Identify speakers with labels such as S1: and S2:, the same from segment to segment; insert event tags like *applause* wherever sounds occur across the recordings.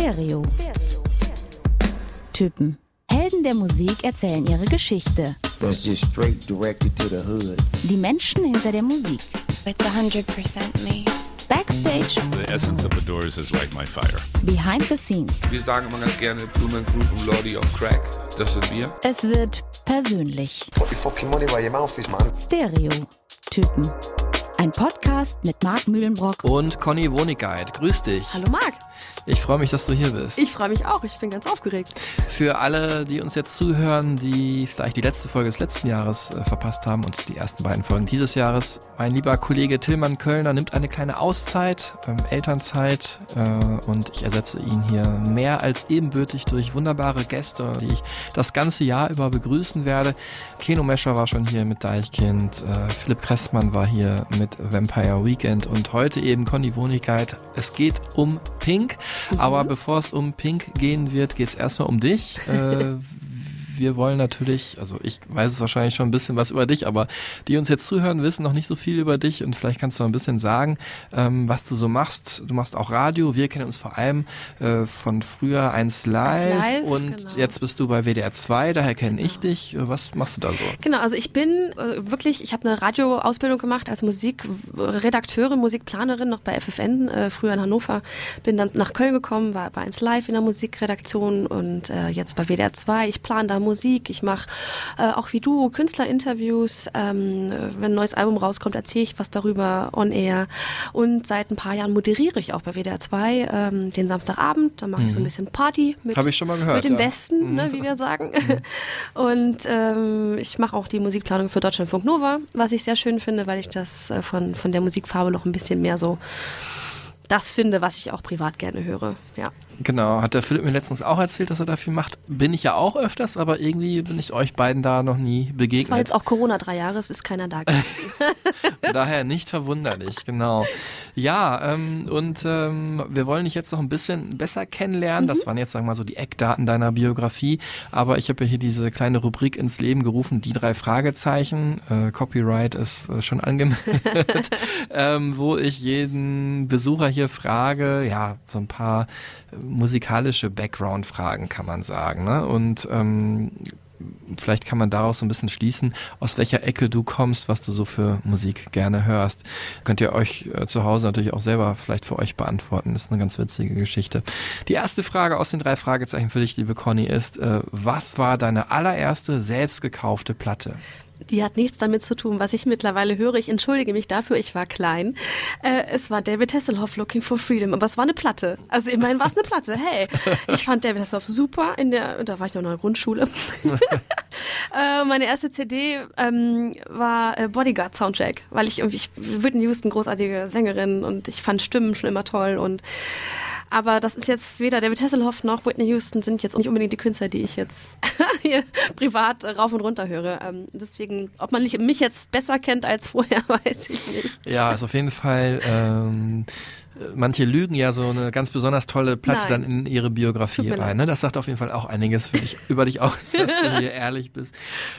S1: Stereo. Typen. Helden der Musik erzählen ihre Geschichte.
S2: That's just straight directed to the hood.
S1: Die Menschen hinter der Musik.
S3: It's 100% me.
S1: Backstage,
S4: The essence of the Doors is like my fire.
S1: behind the scenes.
S5: Wir sagen immer ganz gerne Blumen Group und Lordy of Crack. Das sind wir.
S1: Es wird persönlich.
S6: Put your fucking money where your mouth is, man.
S1: Stereo. Typen. Ein Podcast mit Marc Mühlenbrock.
S7: Und Conny Wonigkeit, grüß dich.
S8: Hallo Marc,
S7: Ich freue mich, dass du hier bist.
S8: ich freue mich auch, ich bin ganz aufgeregt.
S7: Für alle, die uns jetzt zuhören, die vielleicht die letzte Folge des letzten Jahres äh, verpasst haben und die ersten beiden Folgen dieses Jahres, mein lieber Kollege Tillmann Kölner nimmt eine kleine Auszeit, ähm, Elternzeit äh, und ich ersetze ihn hier mehr als ebenbürtig durch wunderbare Gäste, die ich das ganze Jahr über begrüßen werde. Keno Mescher war schon hier mit Deichkind, äh, Philipp Kressmann war hier mit Vampire Weekend und heute eben Conny Wonigkeit. Es geht um Pink, aber bevor es um Pink gehen wird, geht es erstmal um dich. Äh, *laughs* wir wollen natürlich, also ich weiß es wahrscheinlich schon ein bisschen was über dich, aber die uns jetzt zuhören, wissen noch nicht so viel über dich und vielleicht kannst du ein bisschen sagen, ähm, was du so machst. Du machst auch Radio, wir kennen uns vor allem äh, von früher 1 Live,
S8: Live,
S7: und
S8: genau.
S7: jetzt bist du bei WDR 2, daher kenne ich dich. Äh, Was machst du da so?
S8: Genau, also ich bin äh, wirklich, ich habe eine Radioausbildung gemacht als Musikredakteurin, Musikplanerin noch bei FFN, äh, früher in Hannover. Bin dann nach Köln gekommen, war bei 1 Live in der Musikredaktion und äh, jetzt bei WDR 2. Ich plane da Musik, ich mache äh, auch wie du Künstlerinterviews. Ähm, wenn ein neues Album rauskommt, erzähle ich was darüber on air. Und seit ein paar Jahren moderiere ich auch bei WDR 2 ähm, den Samstagabend. Da mache ich so ein bisschen Party mit,
S7: Mhm. Gehört,
S8: mit dem
S7: ja. Mhm.
S8: Westen, ne, wie wir sagen. Und ähm, ich mache auch die Musikplanung für Deutschlandfunk Nova, was ich sehr schön finde, weil ich das äh, von, von der Musikfarbe noch ein bisschen mehr so das finde, was ich auch privat gerne höre. Ja.
S7: Genau, hat der Philipp mir letztens auch erzählt, dass er da viel macht. Bin ich ja auch öfters, aber irgendwie bin ich euch beiden da noch nie
S8: Es war
S7: begegnet.
S8: jetzt auch Corona drei Jahre, es ist keiner da gewesen. *laughs*
S7: Daher nicht verwunderlich, genau. Ja, ähm, und ähm, wir wollen dich jetzt noch ein bisschen besser kennenlernen. Das waren jetzt, sagen wir mal, so die Eckdaten deiner Biografie. Aber ich habe ja hier diese kleine Rubrik ins Leben gerufen, die drei Fragezeichen. Äh, Copyright ist äh, schon angemeldet, *laughs* ähm, wo ich jeden Besucher hier frage, ja, so ein paar musikalische Background-Fragen kann man sagen. Ne? Und ähm, vielleicht kann man daraus so ein bisschen schließen, aus welcher Ecke du kommst, was du so für Musik gerne hörst. Könnt ihr euch äh, zu Hause natürlich auch selber vielleicht für euch beantworten. Das ist eine ganz witzige Geschichte. Die erste Frage aus den drei Fragezeichen für dich, liebe Conny, ist, äh, was war deine allererste selbst gekaufte Platte?
S8: Die hat nichts damit zu tun, was ich mittlerweile höre. Ich entschuldige mich dafür, ich war klein. Äh, es war David Hasselhoff, Looking for Freedom, aber es war eine Platte. Also immerhin war es eine Platte. Hey, ich fand David Hasselhoff super. In der, da war ich noch in der Grundschule. *laughs* äh, meine erste CD ähm, war äh, Bodyguard Soundtrack, weil ich irgendwie, ich, Whitney Houston, großartige Sängerin und ich fand Stimmen schon immer toll und aber das ist jetzt weder David Hasselhoff noch Whitney Houston sind jetzt nicht unbedingt die Künstler, die ich jetzt *laughs* hier privat rauf und runter höre. Ähm, deswegen, ob man mich jetzt besser kennt als vorher, *laughs* weiß ich nicht.
S7: Ja, ist auf jeden Fall. Ähm, manche lügen ja so eine ganz besonders tolle Platte
S8: Nein.
S7: dann in ihre Biografie rein. Ne? Das sagt auf jeden Fall auch einiges für dich, über dich aus, *laughs* dass du hier ehrlich bist.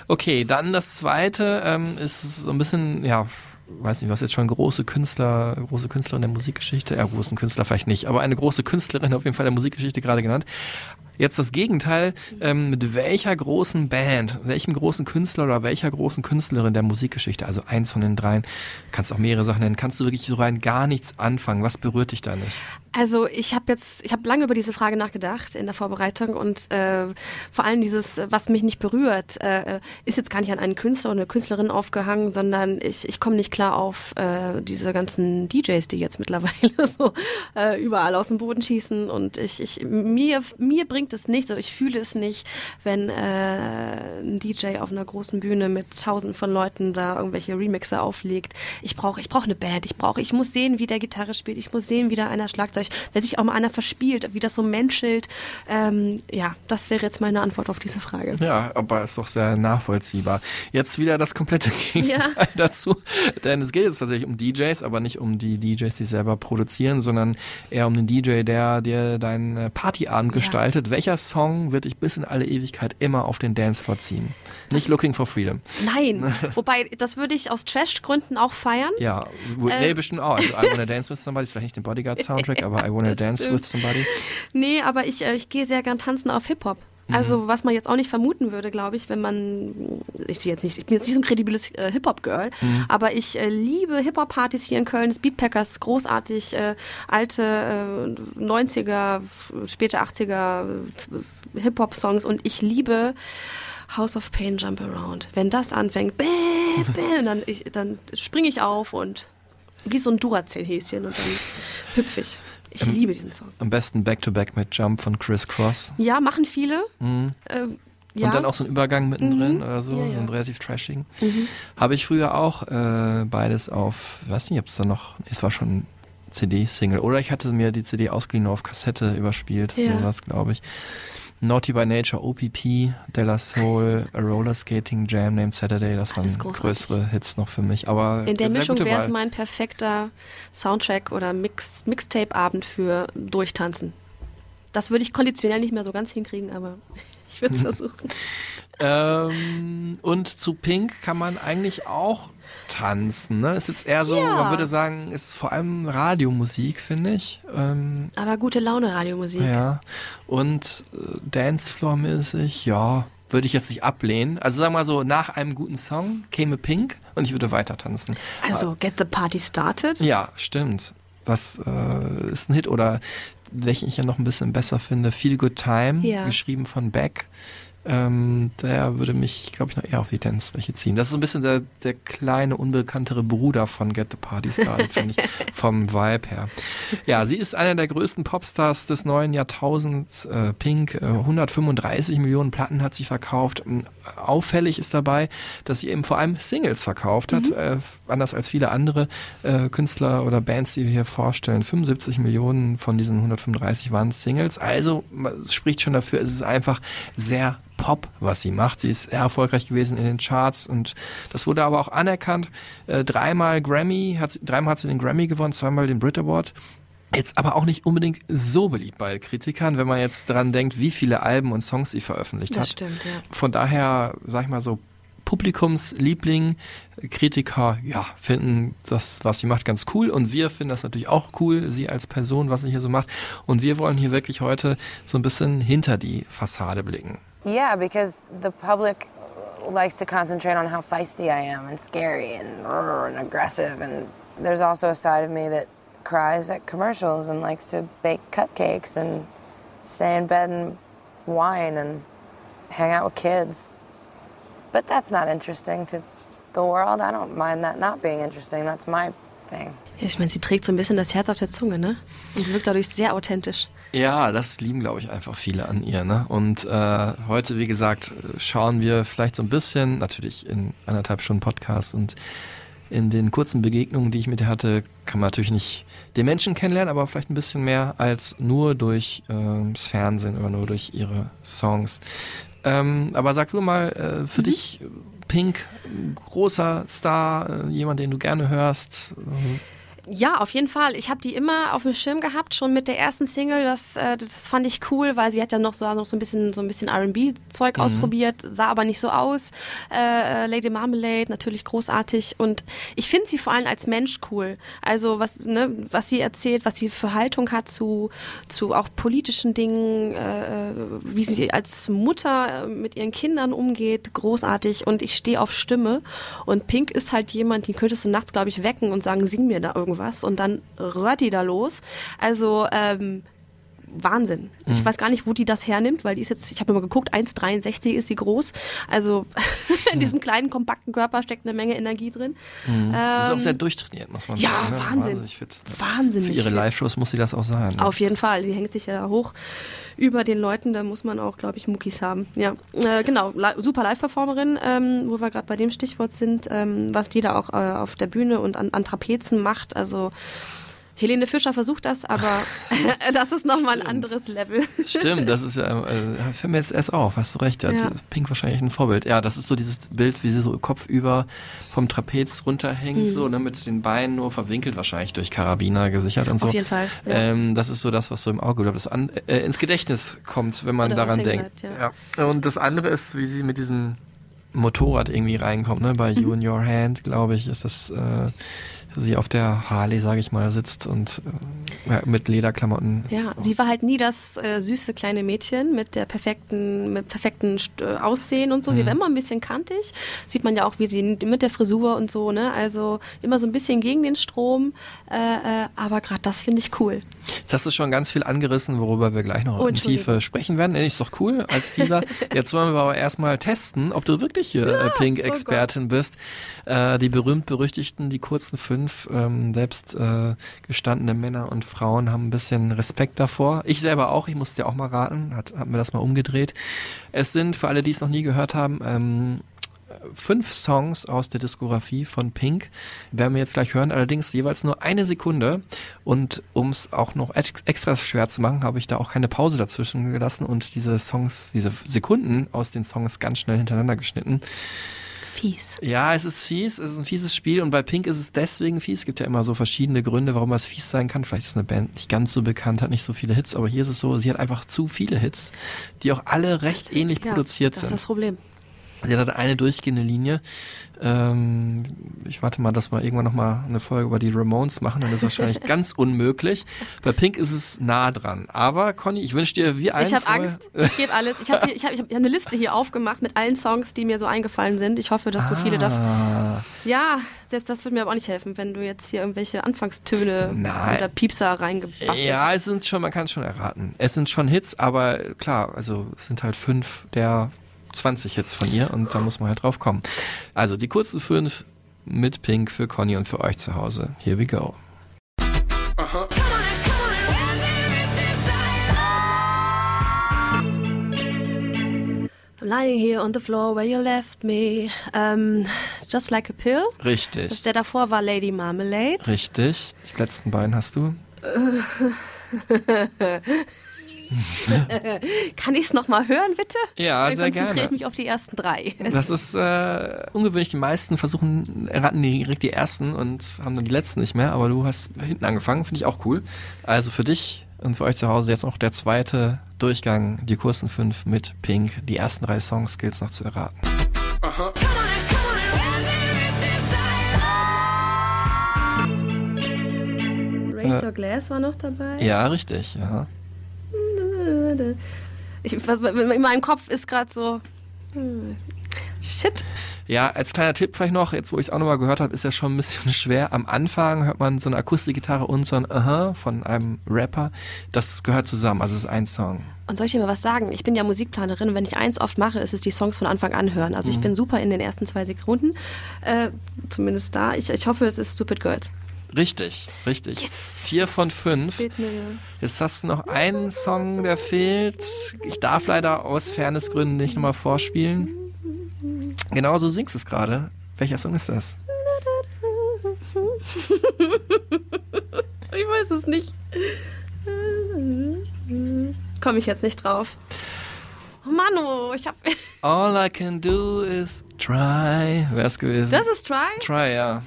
S7: Okay, dann das zweite ähm, ist so ein bisschen, ja, weiß nicht, was jetzt schon große Künstler, große Künstlerin der Musikgeschichte, ja, großen Künstler vielleicht nicht, aber eine große Künstlerin auf jeden Fall der Musikgeschichte gerade genannt. Jetzt das Gegenteil, ähm, mit welcher großen Band, welchem großen Künstler oder welcher großen Künstlerin der Musikgeschichte, also eins von den dreien, kannst auch mehrere Sachen nennen, kannst du wirklich so rein gar nichts anfangen? Was berührt dich da nicht?
S8: Also ich habe jetzt, ich habe lange über diese Frage nachgedacht in der Vorbereitung und äh, vor allem dieses, was mich nicht berührt, äh, ist jetzt gar nicht an einen Künstler oder eine Künstlerin aufgehangen, sondern ich, ich komme nicht klar auf äh, diese ganzen DJs, die jetzt mittlerweile *laughs* so äh, überall aus dem Boden schießen und ich, ich mir, mir bringt es nicht, so ich fühle es nicht, wenn äh, ein DJ auf einer großen Bühne mit tausenden von Leuten da irgendwelche Remixer auflegt. Ich brauche ich brauche eine Band, ich brauche, ich muss sehen, wie der Gitarre spielt, ich muss sehen, wie da einer Schlagzeug, wenn sich auch mal einer verspielt, wie das so menschelt. Ähm, ja, das wäre jetzt meine Antwort auf diese Frage.
S7: Ja, aber ist doch sehr nachvollziehbar. Jetzt wieder das komplette *laughs* Gegenteil
S8: Ja.
S7: dazu, denn es geht jetzt tatsächlich um DJs, aber nicht um die DJs, die selber produzieren, sondern eher um den DJ, der dir deinen äh, Partyabend
S8: Ja.
S7: gestaltet. Welcher Song wird dich bis in alle Ewigkeit immer auf den Dancefloor ziehen? Nicht Looking for Freedom.
S8: Nein, *laughs* wobei, das würde ich aus Trash-Gründen auch feiern.
S7: Ja, Whitney bestimmt auch. Also I Wanna Dance with Somebody ist vielleicht nicht den Bodyguard-Soundtrack, *laughs* aber I Wanna Dance with Somebody.
S8: Nee, aber ich, äh, ich gehe sehr gern tanzen auf Hip-Hop. Also, was man jetzt auch nicht vermuten würde, glaube ich, wenn man, ich sehe jetzt nicht, ich bin jetzt nicht so ein kredibles äh, Hip-Hop-Girl, aber ich äh, liebe Hip-Hop-Partys hier in Köln, das Beatpackers, großartig, äh, alte äh, 90er, späte 80er äh, Hip-Hop-Songs und ich liebe House of Pain Jump Around. Wenn das anfängt, bäh, bäh, dann, ich, dann springe ich auf und wie so ein Duracell-Häschen und dann hüpfe ich. Ich liebe diesen Song.
S7: Am besten Back-to-Back mit Jump von Chris Cross.
S8: Ja, machen viele. Ähm, ja.
S7: Und dann auch so ein Übergang mittendrin
S8: Mhm.
S7: oder so,
S8: Ja, ja.
S7: so einen relativ trashigen. Habe ich früher auch äh, beides auf, weiß nicht, ob es da noch, es war schon CD-Single. Oder ich hatte mir die CD ausgeliehen auf Kassette überspielt,
S8: Ja.
S7: sowas glaube ich. Naughty by Nature, OPP, Della Soul, A Roller Skating Jam Named Saturday, das waren größere Hits noch für mich. Aber
S8: In der Mischung wäre es mein perfekter Soundtrack oder Mix, Mixtape-Abend für Durchtanzen. Das würde ich konditionell nicht mehr so ganz hinkriegen, aber ich würde es versuchen. *laughs*
S7: Ähm, und zu Pink kann man eigentlich auch tanzen. Ne? Ist jetzt eher so,
S8: Ja.
S7: man würde sagen, es ist vor allem Radiomusik, finde ich. Ähm,
S8: Aber gute Laune Radiomusik.
S7: ja. Und äh, Dancefloor-mäßig, ja, würde ich jetzt nicht ablehnen. Also sagen wir mal so, nach einem guten Song käme Pink und ich würde weiter tanzen.
S8: Also Get the Party Started.
S7: Ja, stimmt. Das äh, ist ein Hit. Oder welchen ich ja noch ein bisschen besser finde, Feel Good Time,
S8: Ja.
S7: geschrieben von Beck. Ähm, der würde mich, glaube ich, noch eher auf die Dance-Fläche ziehen. Das ist so ein bisschen der, der kleine, unbekanntere Bruder von Get the Party Started, finde ich, *laughs* vom Vibe her. Ja, sie ist einer der größten Popstars des neuen Jahrtausends. Äh, Pink, äh, 135 Millionen Platten hat sie verkauft. Ähm, Auffällig ist dabei, dass sie eben vor allem Singles verkauft hat, äh, anders als viele andere äh, Künstler oder Bands, die wir hier vorstellen. 75 Millionen von diesen 135 waren Singles. Also es spricht schon dafür, es ist einfach sehr Pop, was sie macht. Sie ist sehr erfolgreich gewesen in den Charts und das wurde aber auch anerkannt. Äh, dreimal Grammy, hat, sie- dreimal hat sie den Grammy gewonnen, zweimal den Brit Award. Jetzt aber auch nicht unbedingt so beliebt bei Kritikern, wenn man jetzt daran denkt, wie viele Alben und Songs sie veröffentlicht
S8: Das
S7: hat.
S8: stimmt, ja.
S7: Von daher, sag ich mal so, Publikumsliebling, Kritiker, ja, finden das, was sie macht, ganz cool. Und wir finden das natürlich auch cool, sie als Person, was sie hier so macht. Und wir wollen hier wirklich heute so ein bisschen hinter die Fassade blicken.
S9: Yeah, because the public likes to concentrate on how feisty I am and scary and, and aggressive. And there's also a side of me that cries at commercials and likes to bake cupcakes and stay in bed and whine and hang out with kids. But that's not interesting to the world. I don't mind that not being interesting. That's my thing.
S8: Ich meine, sie trägt so ein bisschen das Herz auf der Zunge, ne? Und wirkt dadurch sehr authentisch.
S7: Ja, das lieben, glaube ich, einfach viele an ihr. Ne? Und äh, heute, wie gesagt, schauen wir vielleicht so ein bisschen, natürlich in anderthalb Stunden Podcast und in den kurzen Begegnungen, die ich mit ihr hatte, kann man natürlich nicht den Menschen kennenlernen, aber vielleicht ein bisschen mehr als nur durch ähm, das Fernsehen oder nur durch ihre Songs. Ähm, aber sag du mal, äh, für dich Pink, großer Star, äh, jemand, den du gerne hörst. Äh,
S8: Ja, auf jeden Fall. Ich habe die immer auf dem Schirm gehabt, schon mit der ersten Single. Das, äh, das fand ich cool, weil sie hat ja noch so, noch so ein bisschen, so ein bisschen R&B-Zeug ausprobiert, sah aber nicht so aus. Äh, äh, Lady Marmalade, natürlich großartig. Und ich finde sie vor allem als Mensch cool. Also was, ne, was sie erzählt, was sie für Haltung hat zu, zu auch politischen Dingen, äh, wie sie als Mutter äh, mit ihren Kindern umgeht, großartig. Und ich stehe auf Stimme. Und Pink ist halt jemand, den könntest du nachts, glaube ich, wecken und sagen, sing mir da irgendwas. Und dann rührt die da los. Also, ähm, Wahnsinn. Ich weiß gar nicht, wo die das hernimmt, weil die ist jetzt, ich habe mal geguckt, 1,63 ist sie groß. Also *laughs* in diesem kleinen, kompakten Körper steckt eine Menge Energie drin.
S7: ist auch
S8: Ähm,
S7: sehr durchtrainiert, muss man
S8: ja,
S7: sagen. ne?
S8: Wahnsinn.
S7: Wahnsinnig fit.
S8: Wahnsinnig
S7: Für ihre. Live-Shows muss sie das auch sein. Ne?
S8: Auf jeden Fall, die hängt sich ja da hoch über den Leuten, da muss man auch, glaube ich, Muckis haben. Ja, äh, genau, super Live-Performerin, ähm, wo wir gerade bei dem Stichwort sind, ähm, was die da auch äh, auf der Bühne und an, an Trapezen macht. Also Helene Fischer versucht das, aber *laughs* das ist nochmal ein anderes Level.
S7: Stimmt, das ist ja, *laughs* äh, fällt mir jetzt erst auf, hast du recht, ja,
S8: Ja.
S7: Pink wahrscheinlich ein Vorbild. Ja, das ist so dieses Bild, wie sie so kopfüber vom Trapez runterhängt,
S8: Mhm.
S7: so, ne, mit den Beinen nur verwinkelt, wahrscheinlich durch Karabiner gesichert und so.
S8: Auf jeden Fall, ja.
S7: Ähm, das ist so das, was so im Auge bleibt, das an, äh, ins Gedächtnis kommt, wenn man
S8: Oder
S7: daran denkt.
S8: bleibt, ja.
S7: ja. Und das andere ist, wie sie mit diesem Motorrad irgendwie reinkommt, ne? Bei
S8: Mhm. *laughs*
S7: You in Your Hand, glaube ich, ist das äh, sie auf der Harley, sage ich mal, sitzt und äh, mit Lederklamotten.
S8: Ja, sie war halt nie das äh, süße kleine Mädchen mit der perfekten, mit perfekten äh, Aussehen und so. Sie war immer ein bisschen kantig. Sieht man ja auch, wie sie mit der Frisur und so, ne? Also immer so ein bisschen gegen den Strom. Äh, äh, aber gerade das finde ich cool.
S7: Jetzt hast du schon ganz viel angerissen, worüber wir gleich noch
S8: Oh,
S7: in Tiefe sprechen werden. Ist doch cool als Teaser. *laughs* Jetzt wollen wir aber erstmal testen, ob du wirklich hier äh, Pink-Expertin bist. Äh, die berühmt-berüchtigten, die kurzen fünf, ähm, selbst äh, gestandene Männer und Frauen haben ein bisschen Respekt davor. Ich selber auch, ich musste ja auch mal raten, hat, hat mir das mal umgedreht. Es sind, für alle, die es noch nie gehört haben, ähm, fünf Songs aus der Diskografie von Pink. Werden wir jetzt gleich hören, allerdings jeweils nur eine Sekunde. Und um es auch noch ex extra schwer zu machen, habe ich da auch keine Pause dazwischen gelassen und diese Songs, diese Sekunden aus den Songs ganz schnell hintereinander geschnitten.
S8: Fies.
S7: Ja, es ist fies, es ist ein fieses Spiel und bei Pink ist es deswegen fies. Es gibt ja immer so verschiedene Gründe, warum es fies sein kann. Vielleicht ist eine Band nicht ganz so bekannt, hat nicht so viele Hits, aber hier ist es so, sie hat einfach zu viele Hits, die auch alle recht ähnlich
S8: Ja,
S7: produziert
S8: das
S7: sind.
S8: ist das Problem.
S7: Sie hat eine durchgehende Linie. Ähm, ich warte mal, dass wir irgendwann nochmal eine Folge über die Ramones machen, dann ist es wahrscheinlich *laughs* ganz unmöglich. Bei Pink ist es nah dran. Aber Conny, ich wünsche dir wie allen
S8: Ich habe Angst. Ich gebe alles. Ich habe ich hab, ich hab eine Liste hier aufgemacht mit allen Songs, die mir so eingefallen sind. Ich hoffe, dass du viele davon.
S7: Ah,
S8: Ja, selbst das wird mir aber auch nicht helfen, wenn du jetzt hier irgendwelche Anfangstöne
S7: Nein.
S8: oder Piepser reingebastelt
S7: ja, es sind schon, man kann es schon erraten. Es sind schon Hits, aber klar, also es sind halt fünf der 20 Hits von ihr und da muss man halt drauf kommen. Also die kurzen fünf mit Pink für Conny und für euch zu Hause. Here we go.
S8: I'm lying here on the floor where you left me. Ähm, just like a pill.
S7: Richtig.
S8: Das, der davor war Lady Marmalade.
S7: Richtig. Die letzten beiden hast du. *laughs* *laughs*
S8: Kann ich es nochmal hören, bitte?
S7: Ja,
S8: Dann
S7: sehr
S8: konzentriere
S7: gerne.
S8: ich mich auf die ersten drei. *laughs*
S7: Das ist äh, ungewöhnlich. Die meisten versuchen, erraten direkt die ersten und haben dann die letzten nicht mehr. Aber du hast hinten angefangen, finde ich auch cool. Also für dich und für euch zu Hause jetzt noch der zweite Durchgang, die kurzen fünf mit Pink. Die ersten drei Songs gilt es noch zu erraten.
S8: Raise Your Glass war noch dabei.
S7: Ja, richtig. Ja.
S8: Ich, was, in meinem Kopf ist gerade so. hm, Shit.
S7: Ja, als kleiner Tipp vielleicht noch, jetzt wo ich es auch nochmal gehört habe, ist ja schon ein bisschen *laughs* schwer. Am Anfang hört man so eine Akustikgitarre und so ein Aha von einem Rapper. Das gehört zusammen, also es ist ein Song.
S8: Und soll ich dir mal was sagen? Ich bin ja Musikplanerin und wenn ich eins oft mache, ist es die Songs von Anfang an hören. Also ich bin super in den ersten zwei Sekunden. Äh, zumindest da. Ich, ich hoffe, es ist Stupid Girls.
S7: Richtig, richtig. Vier von fünf.
S8: Mir.
S7: Jetzt hast du noch einen Song, der fehlt. Ich darf leider aus Fairnessgründen nicht nochmal vorspielen. Genau so singst du es gerade. Welcher Song ist das? *laughs*
S8: Ich weiß es nicht. Komme ich jetzt nicht drauf. Oh Manu, ich hab. *laughs*
S7: All I can do is try. Wär's gewesen.
S8: Das ist Try?
S7: Try, ja.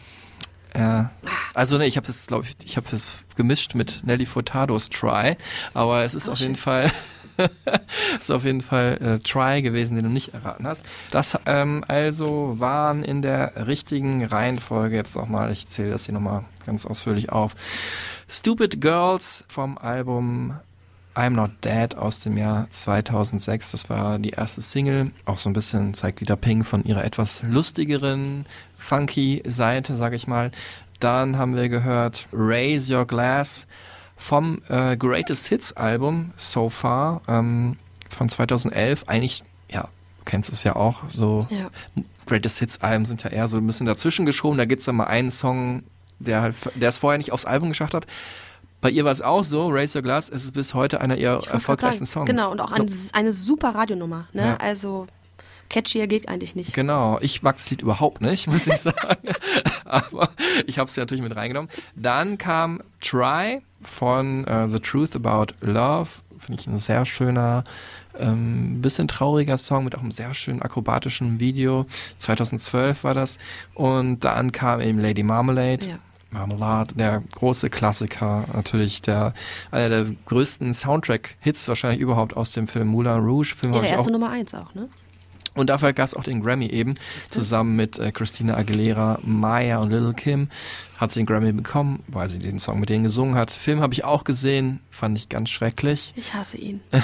S7: Ja. Also ne, ich habe es, glaube ich, ich habe es gemischt mit Nelly Furtados Try, aber es ist auf jeden Fall *laughs* ist auf jeden Fall äh, Try gewesen, den du nicht erraten hast. Das ähm, also waren in der richtigen Reihenfolge jetzt nochmal, ich zähle das hier nochmal ganz ausführlich auf. Stupid Girls vom Album I'm Not Dead aus dem Jahr 2006. Das war die erste Single. Auch so ein bisschen zeigt wieder Pink von ihrer etwas lustigeren, funky Seite, sag ich mal. Dann haben wir gehört Raise Your Glass vom äh, Greatest Hits Album So Far ähm, von 2011. Eigentlich, ja, du kennst es ja auch, so
S8: Ja.
S7: Greatest Hits Alben sind ja eher so ein bisschen dazwischen geschoben. Da gibt's dann mal einen Song, der halt, der es vorher nicht aufs Album geschafft hat. Bei ihr war es auch so, Raise Your Glass, es ist bis heute einer ihrer erfolgreichsten
S8: sagen,
S7: Songs.
S8: Genau, und auch eine, eine super Radionummer. Ne?
S7: Ja.
S8: Also catchier geht eigentlich nicht.
S7: Genau, ich mag das Lied überhaupt nicht, muss ich *laughs* sagen. Aber ich habe es ja natürlich mit reingenommen. Dann kam Try von äh, The Truth About Love. Finde ich ein sehr schöner, ähm, bisschen trauriger Song mit auch einem sehr schönen akrobatischen Video. 2012 war das. Und dann kam eben Lady Marmalade.
S8: Ja.
S7: Marmelade, der große Klassiker, natürlich der einer der größten Soundtrack-Hits wahrscheinlich überhaupt aus dem Film Moulin Rouge. Film
S8: Ihre
S7: ich auch
S8: erste Nummer eins auch, ne?
S7: Und dafür gab es auch den Grammy eben, zusammen mit äh, Christina Aguilera, Maya und Little Kim. Hat sie den Grammy bekommen, weil sie den Song mit denen gesungen hat. Film habe ich auch gesehen, fand ich ganz schrecklich.
S8: Ich hasse ihn. *laughs*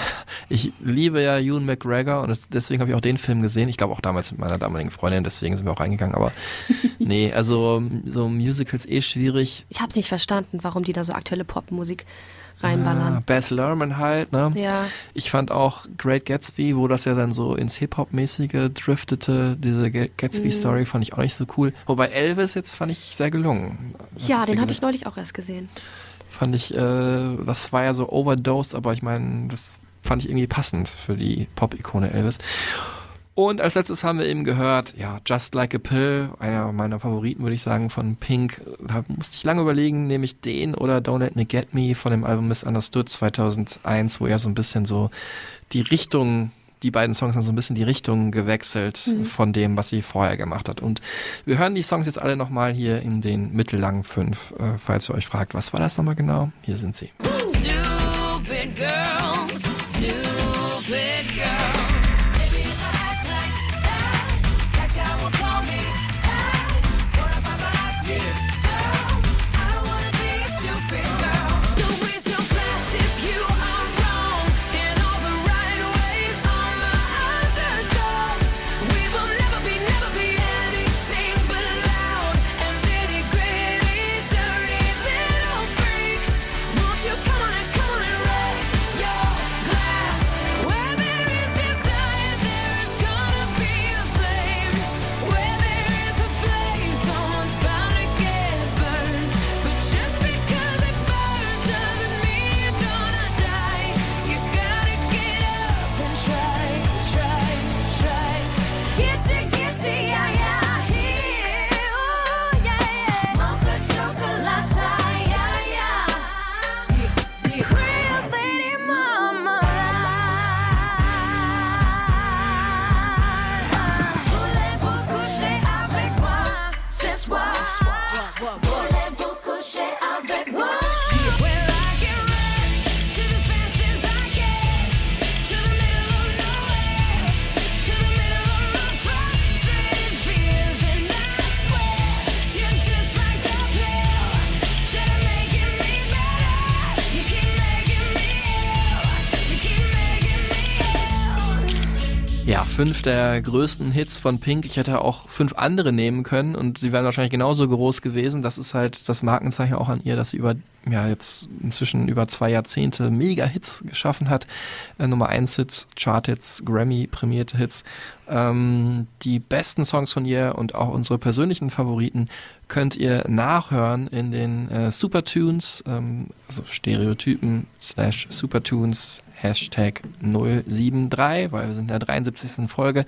S7: Ich liebe ja Ewan McGregor und das, deswegen habe ich auch den Film gesehen. Ich glaube auch damals mit meiner damaligen Freundin, deswegen sind wir auch reingegangen. Aber *laughs* nee, also so Musicals eh schwierig.
S8: Ich habe es nicht verstanden, warum die da so aktuelle Popmusik reinballern.
S7: Ah, Baz Luhrmann halt, ne?
S8: Ja.
S7: Ich fand auch Great Gatsby, wo das ja dann so ins Hip-Hop-mäßige driftete, diese Ga-
S8: Mhm.
S7: Gatsby-Story fand ich auch nicht so cool. Wobei Elvis jetzt fand ich sehr gelungen. Was
S8: Ja, den habe ich neulich auch erst gesehen.
S7: Fand ich, äh, das war ja so overdosed, aber ich meine, das fand ich irgendwie passend für die Pop-Ikone Elvis. Und als letztes haben wir eben gehört, ja, Just Like a Pill, einer meiner Favoriten, würde ich sagen, von Pink. Da musste ich lange überlegen, nehme ich den oder Don't Let Me Get Me von dem Album Misunderstood 2001, wo ja so ein bisschen so die Richtung, die beiden Songs haben so ein bisschen die Richtung gewechselt von dem, was sie vorher gemacht hat. Und wir hören die Songs jetzt alle nochmal hier in den mittellangen fünf, äh, falls ihr euch fragt, was war das nochmal genau? Hier sind sie.
S10: Stupid girls, stupid
S7: der größten Hits von Pink. Ich hätte auch fünf andere nehmen können und sie wären wahrscheinlich genauso groß gewesen. Das ist halt das Markenzeichen auch an ihr, dass sie über, ja, jetzt inzwischen über zwei Jahrzehnte Mega-Hits geschaffen hat. Äh, Nummer 1 Hits, Chart-Hits, Grammy-prämierte Hits. Ähm, die besten Songs von ihr und auch unsere persönlichen Favoriten könnt ihr nachhören in den äh, Supertunes, ähm, also Stereotypen slash Supertunes Hashtag 073, weil wir sind in der 73. Folge.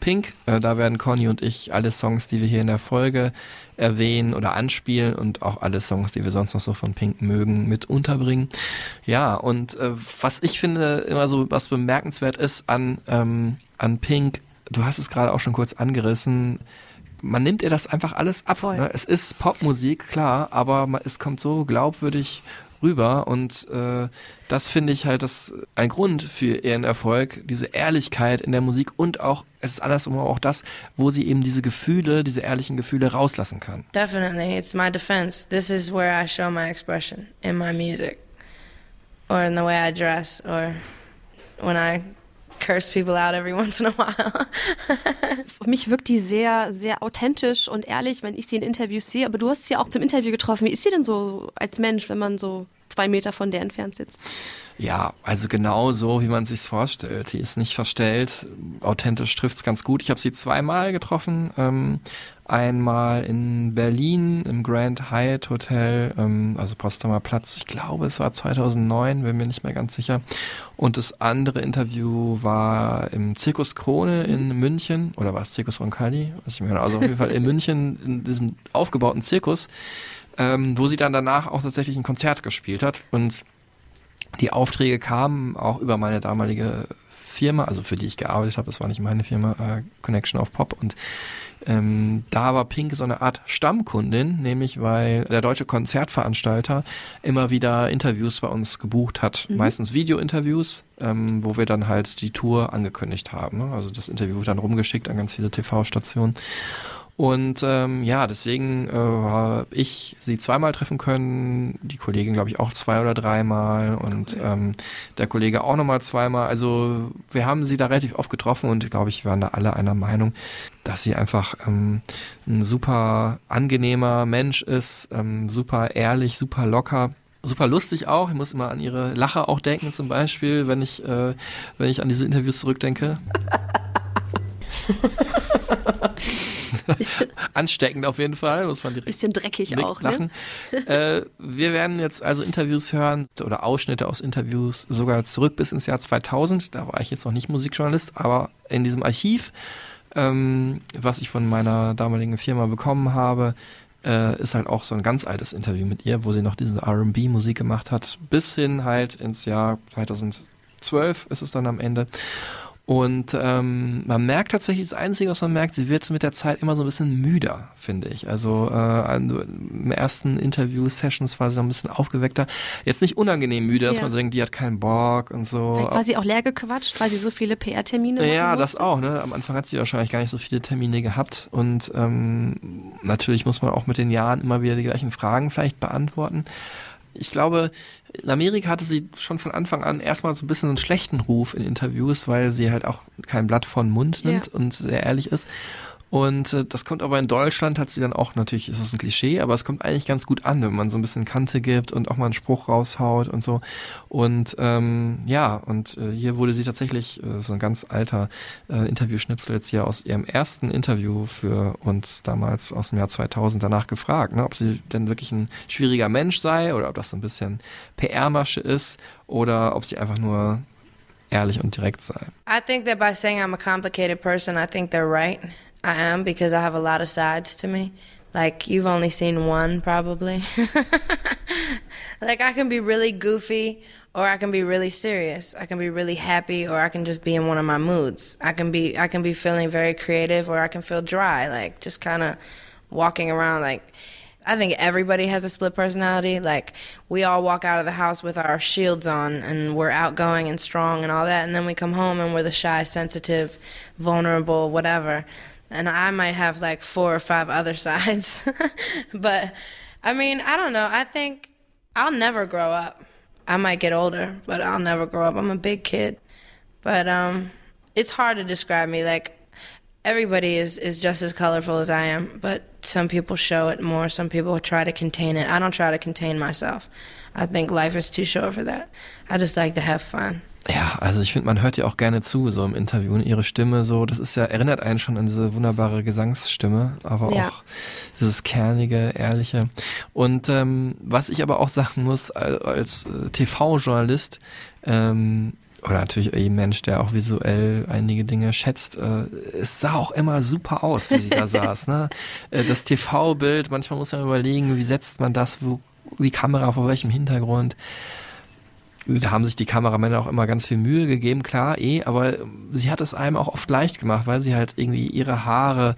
S7: Pink, äh, da werden Conny und ich alle Songs, die wir hier in der Folge erwähnen oder anspielen und auch alle Songs, die wir sonst noch so von Pink mögen, mit unterbringen. Ja, und äh, was ich finde immer so was bemerkenswert ist an, ähm, an Pink, du hast es gerade auch schon kurz angerissen, man nimmt ihr das einfach alles ab. Ne? Es ist Popmusik, klar, aber es kommt so glaubwürdig rüber und äh, das finde ich halt das ein Grund für ihren Erfolg, diese Ehrlichkeit in der Musik und auch, es ist andersrum auch das, wo sie eben diese Gefühle, diese ehrlichen Gefühle rauslassen kann.
S9: Definitely, it's my defense. This is where I show my expression in my music, or in the way I dress, or when I curse people out every once in a while.
S8: Auf *laughs* mich wirkt die sehr, sehr authentisch und ehrlich, wenn ich sie in Interviews sehe. Aber du hast sie auch zum Interview getroffen. Wie ist sie denn so als Mensch, wenn man so zwei Meter von der entfernt sitzt?
S7: Ja, also genau so, wie man sich's vorstellt. Die ist nicht verstellt, authentisch trifft's ganz gut. Ich habe sie zweimal getroffen. Ähm, einmal in Berlin im Grand Hyatt Hotel, ähm, also Potsdamer Platz. Ich glaube, es war 2009, bin mir nicht mehr ganz sicher. Und das andere Interview war im Zirkus Krone in München. Oder war es Zirkus Roncalli? Weiß ich nicht mehr genau. Also auf jeden Fall in *laughs* München, in diesem aufgebauten Zirkus, ähm, wo sie dann danach auch tatsächlich ein Konzert gespielt hat. Und die Aufträge kamen auch über meine damalige Firma, also für die ich gearbeitet habe, das war nicht meine Firma, äh, Connection of Pop und ähm, da war Pink so eine Art Stammkundin, nämlich weil der deutsche Konzertveranstalter immer wieder Interviews bei uns gebucht hat, meistens Video-Interviews, ähm, wo wir dann halt die Tour angekündigt haben. Ne? Also das Interview wurde dann rumgeschickt an ganz viele TV-Stationen. Und ähm, ja, deswegen äh, habe ich sie zweimal treffen können, die Kollegin glaube ich auch zwei oder dreimal und ähm, der Kollege auch nochmal zweimal. Also wir haben sie da relativ oft getroffen und glaube ich, wir waren da alle einer Meinung, dass sie einfach ähm, ein super angenehmer Mensch ist, ähm, super ehrlich, super locker. Super lustig auch. Ich muss immer an ihre Lache auch denken, zum Beispiel, wenn ich, äh, wenn ich an diese Interviews zurückdenke. *laughs* *laughs* Ansteckend auf jeden Fall, muss man direkt
S8: Bisschen dreckig auch, ne?
S7: lachen. äh, wir werden jetzt also Interviews hören oder Ausschnitte aus Interviews sogar zurück bis ins Jahr 2000. Da war ich jetzt noch nicht Musikjournalist, aber in diesem Archiv, ähm, was ich von meiner damaligen Firma bekommen habe, äh, ist halt auch so ein ganz altes Interview mit ihr, wo sie noch diese R&B-Musik gemacht hat, bis hin halt ins Jahr 2012 ist es dann am Ende. Und ähm, man merkt tatsächlich, das Einzige, was man merkt, sie wird mit der Zeit immer so ein bisschen müder, finde ich. Also äh, im ersten Interview-Sessions war sie so ein bisschen aufgeweckter. Jetzt nicht unangenehm müde, dass
S8: Ja.
S7: man so denkt, die hat keinen Bock und so.
S8: Vielleicht war sie auch leer gequatscht, weil sie so viele PR-Termine
S7: Ja,
S8: machen
S7: das auch. Ne? Am Anfang hat sie wahrscheinlich gar nicht so viele Termine gehabt und ähm, natürlich muss man auch mit den Jahren immer wieder die gleichen Fragen vielleicht beantworten. Ich glaube, in Amerika hatte sie schon von Anfang an erstmal so ein bisschen einen schlechten Ruf in Interviews, weil sie halt auch kein Blatt von Mund nimmt
S8: Ja.
S7: und sehr ehrlich ist. Und äh, das kommt aber in Deutschland, hat sie dann auch, natürlich ist es ein Klischee, aber es kommt eigentlich ganz gut an, wenn man so ein bisschen Kante gibt und auch mal einen Spruch raushaut und so. Und ähm, ja, und äh, hier wurde sie tatsächlich, äh, so ein ganz alter äh, Interviewschnipsel jetzt hier aus ihrem ersten Interview für uns damals aus dem Jahr 2000 danach gefragt, ne, ob sie denn wirklich ein schwieriger Mensch sei oder ob das so ein bisschen PR-Masche ist oder ob sie einfach nur ehrlich und direkt sei.
S9: I think that by saying I'm a complicated person, I think they're right. I am because I have a lot of sides to me. Like you've only seen one probably. *laughs* like I can be really goofy or I can be really serious. I can be really happy or I can just be in one of my moods. I can be I can be feeling very creative or I can feel dry, like just kind of walking around like I think everybody has a split personality. Like we all walk out of the house with our shields on and we're outgoing and strong and all that and then we come home and we're the shy, sensitive, vulnerable, whatever. And I might have like four or five other *laughs* sides. but I mean, I don't know. I think I'll never grow up. I might get older, but I'll never grow up. I'm a big kid. But um it's hard to describe me like everybody is, is just as colorful as I am, but some people show it more. Some people try to contain it. I don't try to contain myself. I think life is too short for that. I just like to have fun.
S7: Ja, also ich finde, man hört ihr auch gerne zu, so im Interview. Und ihre Stimme, so, das ist ja, erinnert einen schon an diese wunderbare Gesangsstimme, aber
S8: Ja.
S7: auch dieses kernige, ehrliche. Und ähm, was ich aber auch sagen muss, al- als äh, TV-Journalist, ähm, oder natürlich ein Mensch, der auch visuell einige Dinge schätzt, äh, es sah auch immer super aus, wie sie da *laughs* saß. Ne? Äh, Das TV-Bild, manchmal muss man überlegen, wie setzt man das, wo die Kamera vor welchem Hintergrund. Da haben sich die Kameramänner auch immer ganz viel Mühe gegeben, klar, eh, aber sie hat es einem auch oft leicht gemacht, weil sie halt irgendwie ihre Haare,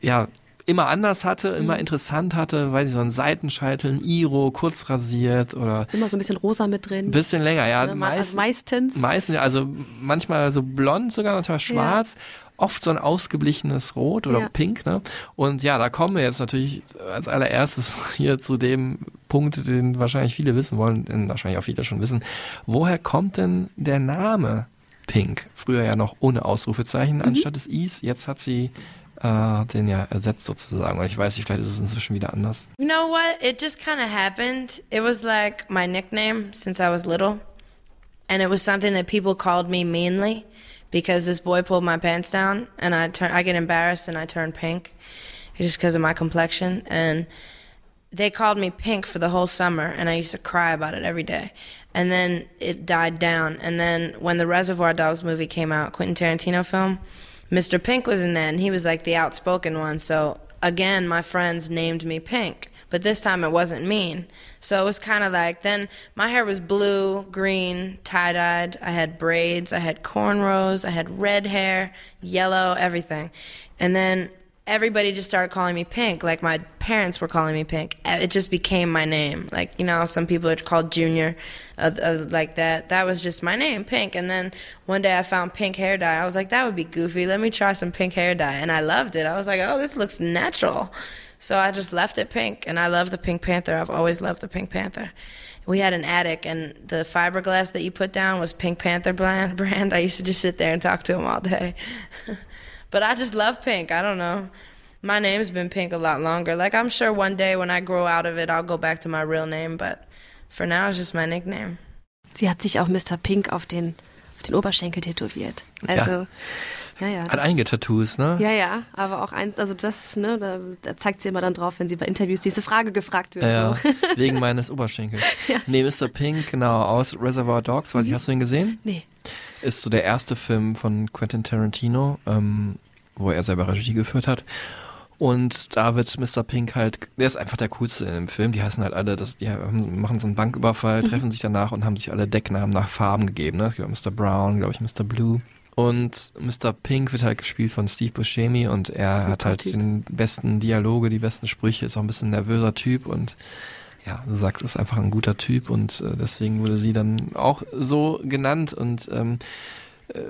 S7: ja, immer anders hatte, immer interessant hatte, weil sie so einen Seitenscheitel, ein Iro, kurz rasiert oder
S8: Immer so ein bisschen rosa mit drin.
S7: ein bisschen länger, ja.
S8: Ne, ma-
S7: meist-
S8: also meistens.
S7: Meistens, ja, also manchmal so blond sogar, manchmal schwarz, oft so ein ausgeblichenes Rot oder
S8: Ja.
S7: Pink, ne? Und ja, da kommen wir jetzt natürlich als allererstes *laughs* hier zu dem Punkt, den wahrscheinlich viele wissen wollen, den wahrscheinlich auch viele schon wissen. Woher kommt denn der Name Pink? Früher ja noch ohne Ausrufezeichen
S8: Mhm.
S7: anstatt des Is, jetzt hat sie äh, den ja ersetzt sozusagen. Und ich weiß nicht, vielleicht ist es inzwischen wieder anders.
S9: You know what? It just kind of happened. It was like my nickname since I was little. And it was something that people called me meanly because this boy pulled my pants down and I turn I get embarrassed and I turn pink just because of my complexion and they called me pink for the whole summer and I used to cry about it every day. And then it died down and then when the Reservoir Dogs movie came out, Quentin Tarantino film, Mr. Pink was in that and he was like the outspoken one. So again, my friends named me Pink. But this time it wasn't mean. So it was kind of like then my hair was blue, green, tie dyed. I had braids, I had cornrows, I had red hair, yellow, everything. And then everybody just started calling me Pink. Like my parents were calling me Pink. Uh, It just became my name. Like you know, some people are called Junior, uh, uh, like that. That was just my name, Pink. And then one day I found pink hair dye. I was like, that would be goofy. Let me try some pink hair dye, and I loved it. I was like, oh, this looks natural. So I just left it pink, and I love the Pink Panther. I've always loved the Pink Panther. We had an attic, and the fiberglass that you put down was Pink Panther brand. *laughs* brand. I used to just sit there and talk to him all day. *laughs* But I just love pink. I don't know. My name's been pink a lot longer. Like I'm sure one day when I grow out of it, I'll go back to my real name. But for now, it's just my nickname.
S8: Sie hat sich auch Mr. Pink auf den, auf den Oberschenkel tätowiert. Also, ja, ja.
S7: Hat einige Tattoos, ne?
S8: Ja, ja, aber auch eins, also das, ne, da, da zeigt sie immer dann drauf, wenn sie bei Interviews diese Frage gefragt wird.
S7: Ja,
S8: So. *laughs*
S7: wegen *laughs* meines Oberschenkels.
S8: Ja.
S7: Nee, Mr. Pink, genau, aus Reservoir Dogs. Weiß ich, hast du ihn gesehen?
S8: Nee.
S7: Ist so der erste Film von Quentin Tarantino, ähm, wo er selber Regie geführt hat. Und da wird Mr. Pink halt, der ist einfach der coolste in dem Film. Die heißen halt alle, das, die haben, machen so einen Banküberfall, treffen sich danach und haben sich alle Decknamen nach Farben gegeben. Ne? Es gibt auch Mr. Brown, glaube ich, Mr. Blue. Und Mr. Pink wird halt gespielt von Steve Buscemi und er hat halt
S8: Typ.
S7: den besten Dialoge, die besten Sprüche, ist auch ein bisschen ein nervöser Typ und ja, du sagst, ist einfach ein guter Typ und äh, deswegen wurde sie dann auch so genannt und ähm, äh,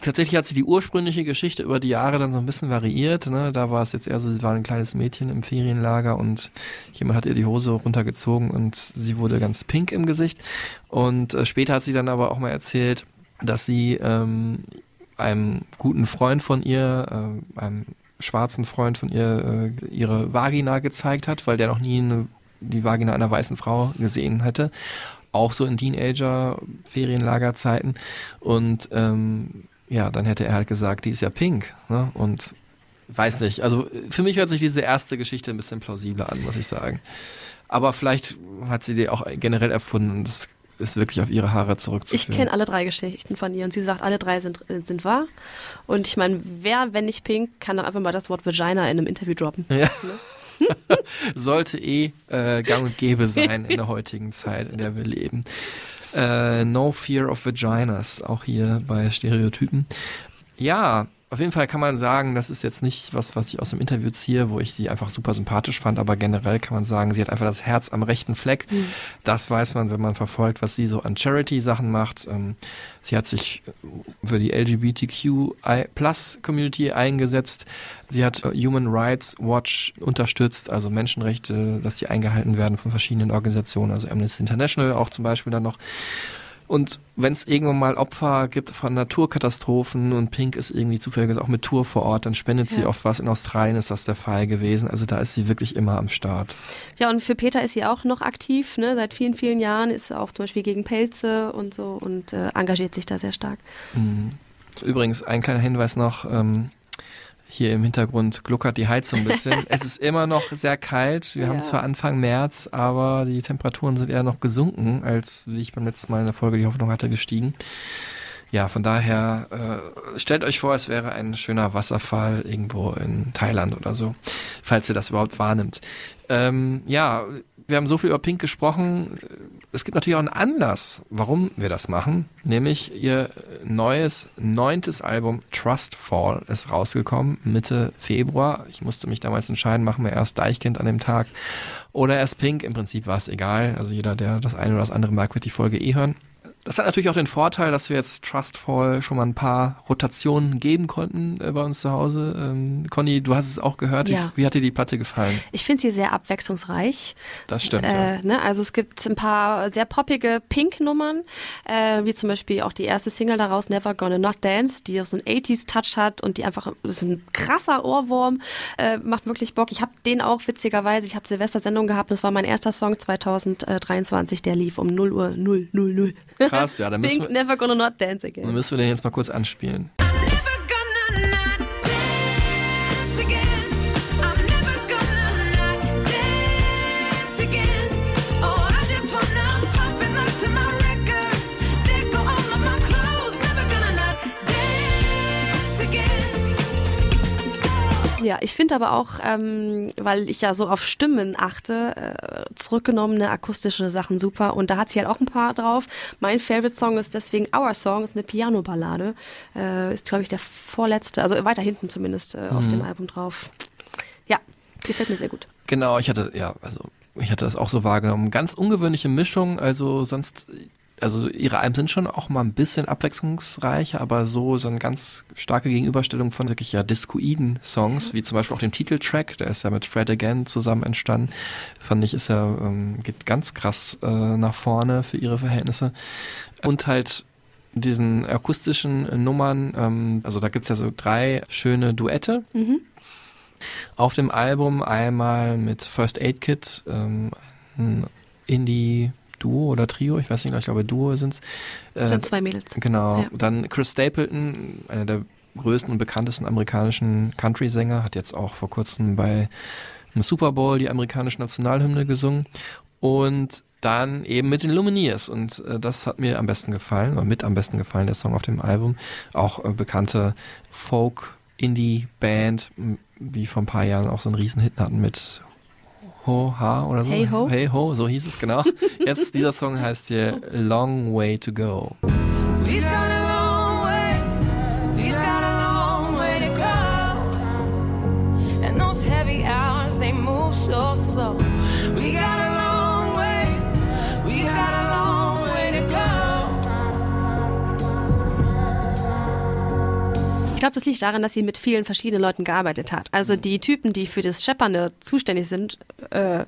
S7: tatsächlich hat sich die ursprüngliche Geschichte über die Jahre dann so ein bisschen variiert. Ne? Da war es jetzt eher so, sie war ein kleines Mädchen im Ferienlager und jemand hat ihr die Hose runtergezogen und sie wurde ganz pink im Gesicht. Und äh, später hat sie dann aber auch mal erzählt, dass sie ähm, einem guten Freund von ihr, äh, einem schwarzen Freund von ihr, äh, ihre Vagina gezeigt hat, weil der noch nie eine, die Vagina einer weißen Frau gesehen hätte. Auch so in Teenager-Ferienlagerzeiten. Und ähm, ja, dann hätte er halt gesagt, die ist ja pink. Ne? Und weiß nicht. Also für mich hört sich diese erste Geschichte ein bisschen plausibler an, muss ich sagen. Aber vielleicht hat sie die auch generell erfunden und das ist wirklich auf ihre Haare
S8: Ich
S7: zurückzuführen.
S8: kenne alle drei Geschichten von ihr und sie sagt, alle drei sind, äh, sind wahr. Und ich meine, wer, wenn nicht Pink, kann doch einfach mal das Wort Vagina in einem Interview droppen.
S7: Ja. *laughs* Sollte eh äh, gang und gäbe sein in der heutigen Zeit, in der wir leben. Äh, no Fear of Vaginas, auch hier bei Stereotypen. Ja, auf jeden Fall kann man sagen, das ist jetzt nicht was, was ich aus dem Interview ziehe, wo ich sie einfach super sympathisch fand, aber generell kann man sagen, sie hat einfach das Herz am rechten Fleck. Das weiß man, wenn man verfolgt, was sie so an Charity-Sachen macht. Ähm, sie hat sich für die LGBTQI-Plus-Community eingesetzt. Sie hat äh, Human Rights Watch unterstützt, also Menschenrechte, dass die eingehalten werden von verschiedenen Organisationen, also Amnesty International auch zum Beispiel dann noch. Und wenn es irgendwann mal Opfer gibt von Naturkatastrophen und Pink ist irgendwie zufällig auch mit Tour vor Ort, dann spendet sie
S8: Ja.
S7: oft was. In Australien ist das der Fall gewesen. Also da ist sie wirklich immer am Start.
S8: Ja, und für Peter ist sie auch noch aktiv, ne? Seit vielen, vielen Jahren ist sie auch zum Beispiel gegen Pelze und so und äh, engagiert sich da sehr stark.
S7: Übrigens, ein kleiner Hinweis noch. Ähm, hier im Hintergrund gluckert die Heizung ein bisschen. *laughs* es ist immer noch sehr kalt. Wir
S8: Ja.
S7: haben zwar Anfang März, aber die Temperaturen sind eher noch gesunken, als wie ich beim letzten Mal in der Folge die Hoffnung hatte, gestiegen. Ja, von daher äh, stellt euch vor, es wäre ein schöner Wasserfall irgendwo in Thailand oder so, falls ihr das überhaupt wahrnimmt. Ähm, ja, wir haben so viel über Pink gesprochen. Es gibt natürlich auch einen Anlass, warum wir das machen, nämlich ihr neues neuntes Album Trust Fall ist rausgekommen Mitte Februar. Ich musste mich damals entscheiden, machen wir erst Deichkind an dem Tag oder erst Pink. Im Prinzip war es egal. Also jeder, der das eine oder das andere mag, wird die Folge eh hören. Das hat natürlich auch den Vorteil, dass wir jetzt Trustfall schon mal ein paar Rotationen geben konnten äh, bei uns zu Hause. Ähm, Conny, du hast es auch gehört.
S8: Ja.
S7: Wie, wie hat dir die Platte gefallen?
S8: Ich finde sie sehr abwechslungsreich.
S7: Das stimmt,
S8: Äh,
S7: ja.
S8: ne? Also es gibt ein paar sehr poppige Pink-Nummern, äh, wie zum Beispiel auch die erste Single daraus, Never Gonna Not Dance, die auch so einen 80s-Touch hat und die einfach, das ist ein krasser Ohrwurm, äh, macht wirklich Bock. Ich habe den auch witzigerweise, ich habe Silvester-Sendung gehabt, das war mein erster Song 2023, der lief um 0 Uhr 0, 0, 0.
S7: Krass, ja, dann müssen,
S8: Pink,
S7: wir,
S8: Never Gonna Not Dance
S7: dann
S8: Again.
S7: müssen wir den jetzt mal kurz anspielen.
S10: never gonna not
S8: Ja, ich finde aber auch, ähm, weil ich ja so auf Stimmen achte, äh, zurückgenommene akustische Sachen super. Und da hat sie halt auch ein paar drauf. Mein Favorite Song ist deswegen Our Song, ist eine Piano-Ballade. Äh, ist, glaube ich, der vorletzte, also weiter hinten zumindest äh, auf
S7: Mhm.
S8: dem Album drauf. Ja, gefällt mir sehr gut.
S7: Genau, ich hatte, ja, also ich hatte das auch so wahrgenommen. Ganz ungewöhnliche Mischung, also sonst, also ihre Alben sind schon auch mal ein bisschen abwechslungsreicher, aber so, so eine ganz starke Gegenüberstellung von wirklich ja diskoiden Songs, wie zum Beispiel auch dem Titeltrack, der ist ja mit Fred Again zusammen entstanden, fand ich, ist ja, ähm, geht ganz krass äh, nach vorne für ihre Verhältnisse. Und halt diesen akustischen äh, Nummern, ähm, also da gibt's ja so drei schöne Duette
S8: Mhm.
S7: auf dem Album einmal mit First Aid Kit, ähm, ein Indie-Duo oder Trio, ich weiß nicht, genau, ich glaube Duo sind's.
S8: Das
S7: Äh,
S8: sind zwei Mädels.
S7: Genau.
S8: Ja.
S7: Dann Chris Stapleton, einer der größten und bekanntesten amerikanischen Country-Sänger, hat jetzt auch vor kurzem bei einem Super Bowl die amerikanische Nationalhymne gesungen. Und dann eben mit den Lumineers. Und äh, das hat mir am besten gefallen, oder mit am besten gefallen, der Song auf dem Album. Auch äh, bekannte Folk-Indie-Band, m, wie vor ein paar Jahren auch so einen Riesenhit hatten mit Ho Ha oder so.
S8: Hey Ho.
S7: Hey Ho, so hieß es genau. *laughs* Jetzt dieser Song heißt hier Long Way to Go.
S8: Das liegt daran, dass sie mit vielen verschiedenen Leuten gearbeitet hat. Also die Typen, die für das Scheppernde zuständig sind, äh,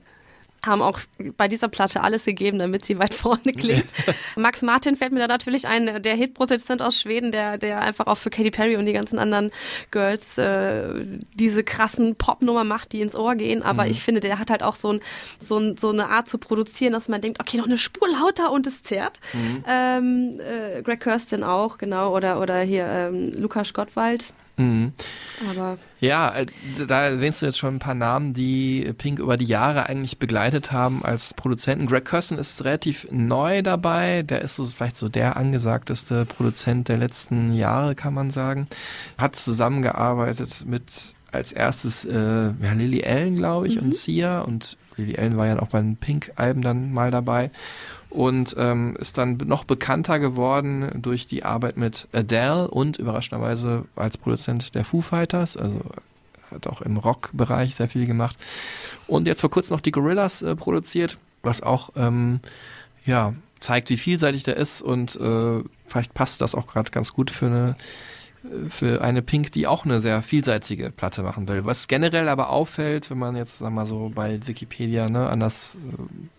S8: haben auch bei dieser Platte alles gegeben, damit sie weit vorne klingt. *laughs* Max Martin fällt mir da natürlich ein, der Hitproduzent aus Schweden, der, der einfach auch für Katy Perry und die ganzen anderen Girls äh, diese krassen Popnummer macht, die ins Ohr gehen. Aber
S11: Mhm.
S8: ich finde, der hat halt auch so, ein, so, ein, so eine Art zu produzieren, dass man denkt, okay, noch eine Spur lauter und es zerrt.
S7: Mhm.
S8: Ähm, äh, Greg Kirsten auch, genau. Oder, oder hier ähm, Lukas Gottwald.
S7: Mhm.
S8: Aber
S7: Ja, äh, da erwähnst du jetzt schon ein paar Namen, die Pink über die Jahre eigentlich begleitet haben als Produzenten. Greg Kirsten ist relativ neu dabei. Der ist so vielleicht so der angesagteste Produzent der letzten Jahre, kann man sagen. Hat zusammengearbeitet mit als erstes äh, ja, Lily Allen, glaube ich, und Sia. Und Lily Allen war ja auch bei den Pink-Alben dann mal dabei. Und ähm, ist dann noch bekannter geworden durch die Arbeit mit Adele und überraschenderweise als Produzent der Foo Fighters. Also hat auch im Rock-Bereich sehr viel gemacht. Und jetzt vor kurzem noch die Gorillas äh, produziert, was auch ähm, ja, zeigt, wie vielseitig der ist und äh, vielleicht passt das auch gerade ganz gut für eine für eine Pink, die auch eine sehr vielseitige Platte machen will. Was generell aber auffällt, wenn man jetzt, sag mal so, bei Wikipedia, ne, anders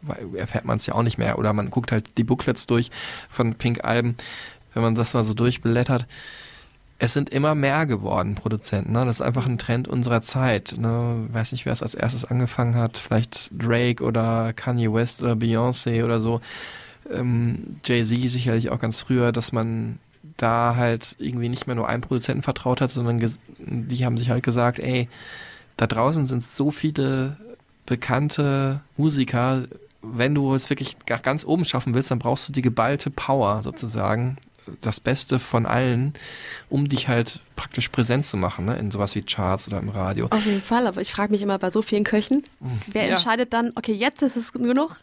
S7: äh, erfährt man es ja auch nicht mehr, oder man guckt halt die Booklets durch von Pink-Alben, wenn man das mal so durchblättert. Es sind immer mehr geworden, Produzenten. Ne? Das ist einfach ein Trend unserer Zeit. Ne? Weiß nicht, wer es als erstes angefangen hat. Vielleicht Drake oder Kanye West oder Beyoncé oder so. Ähm, Jay-Z sicherlich auch ganz früher, dass man da halt irgendwie nicht mehr nur einem Produzenten vertraut hat, sondern die haben sich halt gesagt, ey, da draußen sind so viele bekannte Musiker, wenn du es wirklich ga- ganz oben schaffen willst, dann brauchst du die geballte Power sozusagen, das Beste von allen, um dich halt praktisch präsent zu machen, ne? in sowas wie Charts oder im Radio.
S8: Auf jeden Fall, aber ich frage mich immer bei so vielen Köchen, wer
S7: Ja.
S8: entscheidet dann, okay, jetzt ist es genug?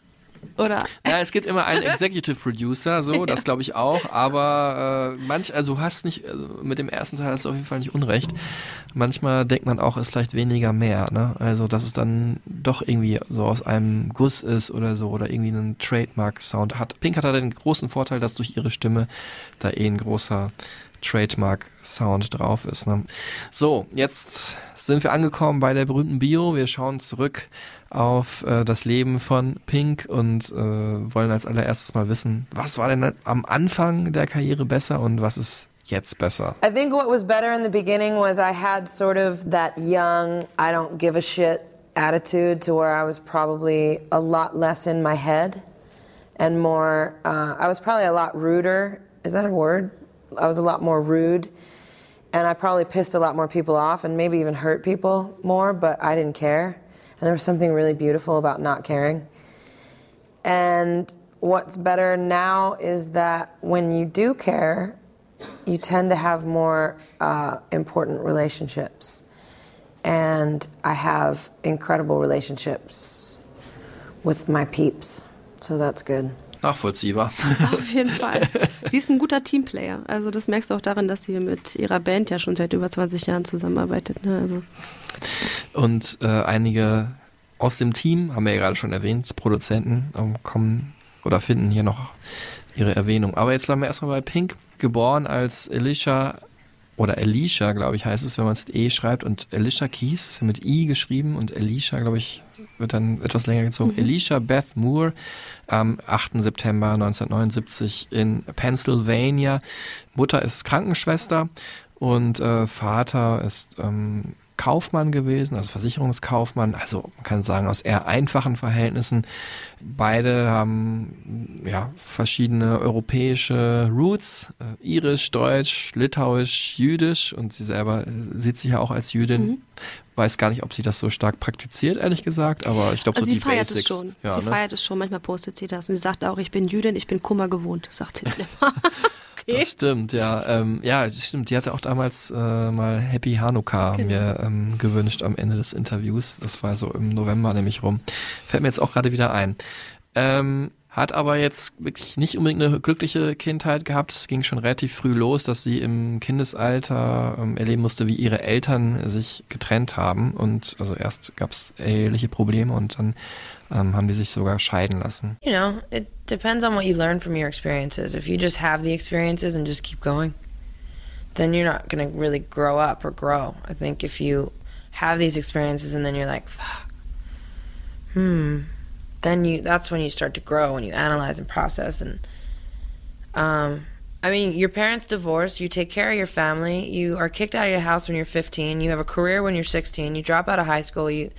S8: Oder
S7: Ja, es gibt immer einen Executive Producer, so, *laughs* das glaube ich auch, aber äh, manch, also du hast nicht, also mit dem ersten Teil hast du auf jeden Fall nicht unrecht. Manchmal denkt man auch, es ist vielleicht weniger mehr, ne? Also, dass es dann doch irgendwie so aus einem Guss ist oder so oder irgendwie einen Trademark-Sound hat. Pink hat da den großen Vorteil, dass durch ihre Stimme da eh ein großer Trademark-Sound drauf ist. Ne? So, jetzt sind wir angekommen bei der berühmten Bio. Wir schauen zurück auf äh, das Leben von Pink und äh, wollen als allererstes mal wissen, was war denn am Anfang der Karriere besser und was ist jetzt besser?
S9: I think what was better in the beginning was I had sort of that young, I don't give a shit attitude to where I was probably a lot less in my head and more, uh, I was probably a lot ruder. Is that a word? I was a lot more rude and I probably pissed a lot more people off and maybe even hurt people more, but I didn't care. And there was something really beautiful about not caring. And what's better now is that when you do care, you tend to have more uh, important relationships. and I have incredible relationships with my peeps. So that's good.
S7: Nachvollziehbar.
S8: Auf jeden *laughs* Fall. Sie ist ein guter Teamplayer. Also das merkst du auch daran, dass sie mit ihrer Band ja schon seit über 20 Jahren zusammenarbeitet. Ne? Also
S7: Und äh, einige aus dem Team, haben wir ja gerade schon erwähnt, Produzenten ähm, kommen oder finden hier noch ihre Erwähnung. Aber jetzt bleiben wir erstmal bei Pink, geboren als Alicia oder Alicia, glaube ich, heißt es, wenn man es mit E schreibt. Und Alicia Keys ist mit I geschrieben und Alicia, glaube ich, wird dann etwas länger gezogen. Alicia Beth Moore am 8. September 1979 in Pennsylvania. Mutter ist Krankenschwester und äh, Vater ist ähm, Kaufmann gewesen, also Versicherungskaufmann, also man kann sagen aus eher einfachen Verhältnissen. Beide haben ja verschiedene europäische Roots, äh, irisch, deutsch, litauisch, jüdisch und sie selber sieht sich ja auch als Jüdin. Weiß gar nicht, ob sie das so stark praktiziert, ehrlich gesagt, aber ich glaube
S8: Also
S7: so
S8: sie
S7: die
S8: feiert
S7: Basics.
S8: es schon.
S7: Ja,
S8: sie
S7: ne?
S8: feiert es schon. Manchmal postet sie das. Und sie sagt auch, ich bin Jüdin, ich bin Kummer gewohnt, sagt sie dann immer. *laughs* okay.
S7: Das stimmt, ja. Ähm, ja, das stimmt. Die hatte auch damals äh, mal Happy Hanukkah
S8: Genau.
S7: mir ähm, gewünscht am Ende des Interviews. Das war so im November nämlich rum. Fällt mir jetzt auch gerade wieder ein. Ähm, hat aber jetzt wirklich nicht unbedingt eine glückliche Kindheit gehabt. Es ging schon relativ früh los, dass sie im Kindesalter ähm, erleben musste, wie ihre Eltern sich getrennt haben. Und also erst gab es eheliche Probleme und dann ähm, haben die sich sogar scheiden lassen.
S9: You know, it depends on what you learn from your experiences. If you just have the experiences and just keep going, then you're not to really grow up or grow. I think if you have these experiences and then you're like, fuck, hmm, then you that's when you start to grow and you analyze and process and um I mean, your parents divorce, you take care of your family, you are kicked out of your house when you're 15, you have a career when you're 16, you drop out of high school, you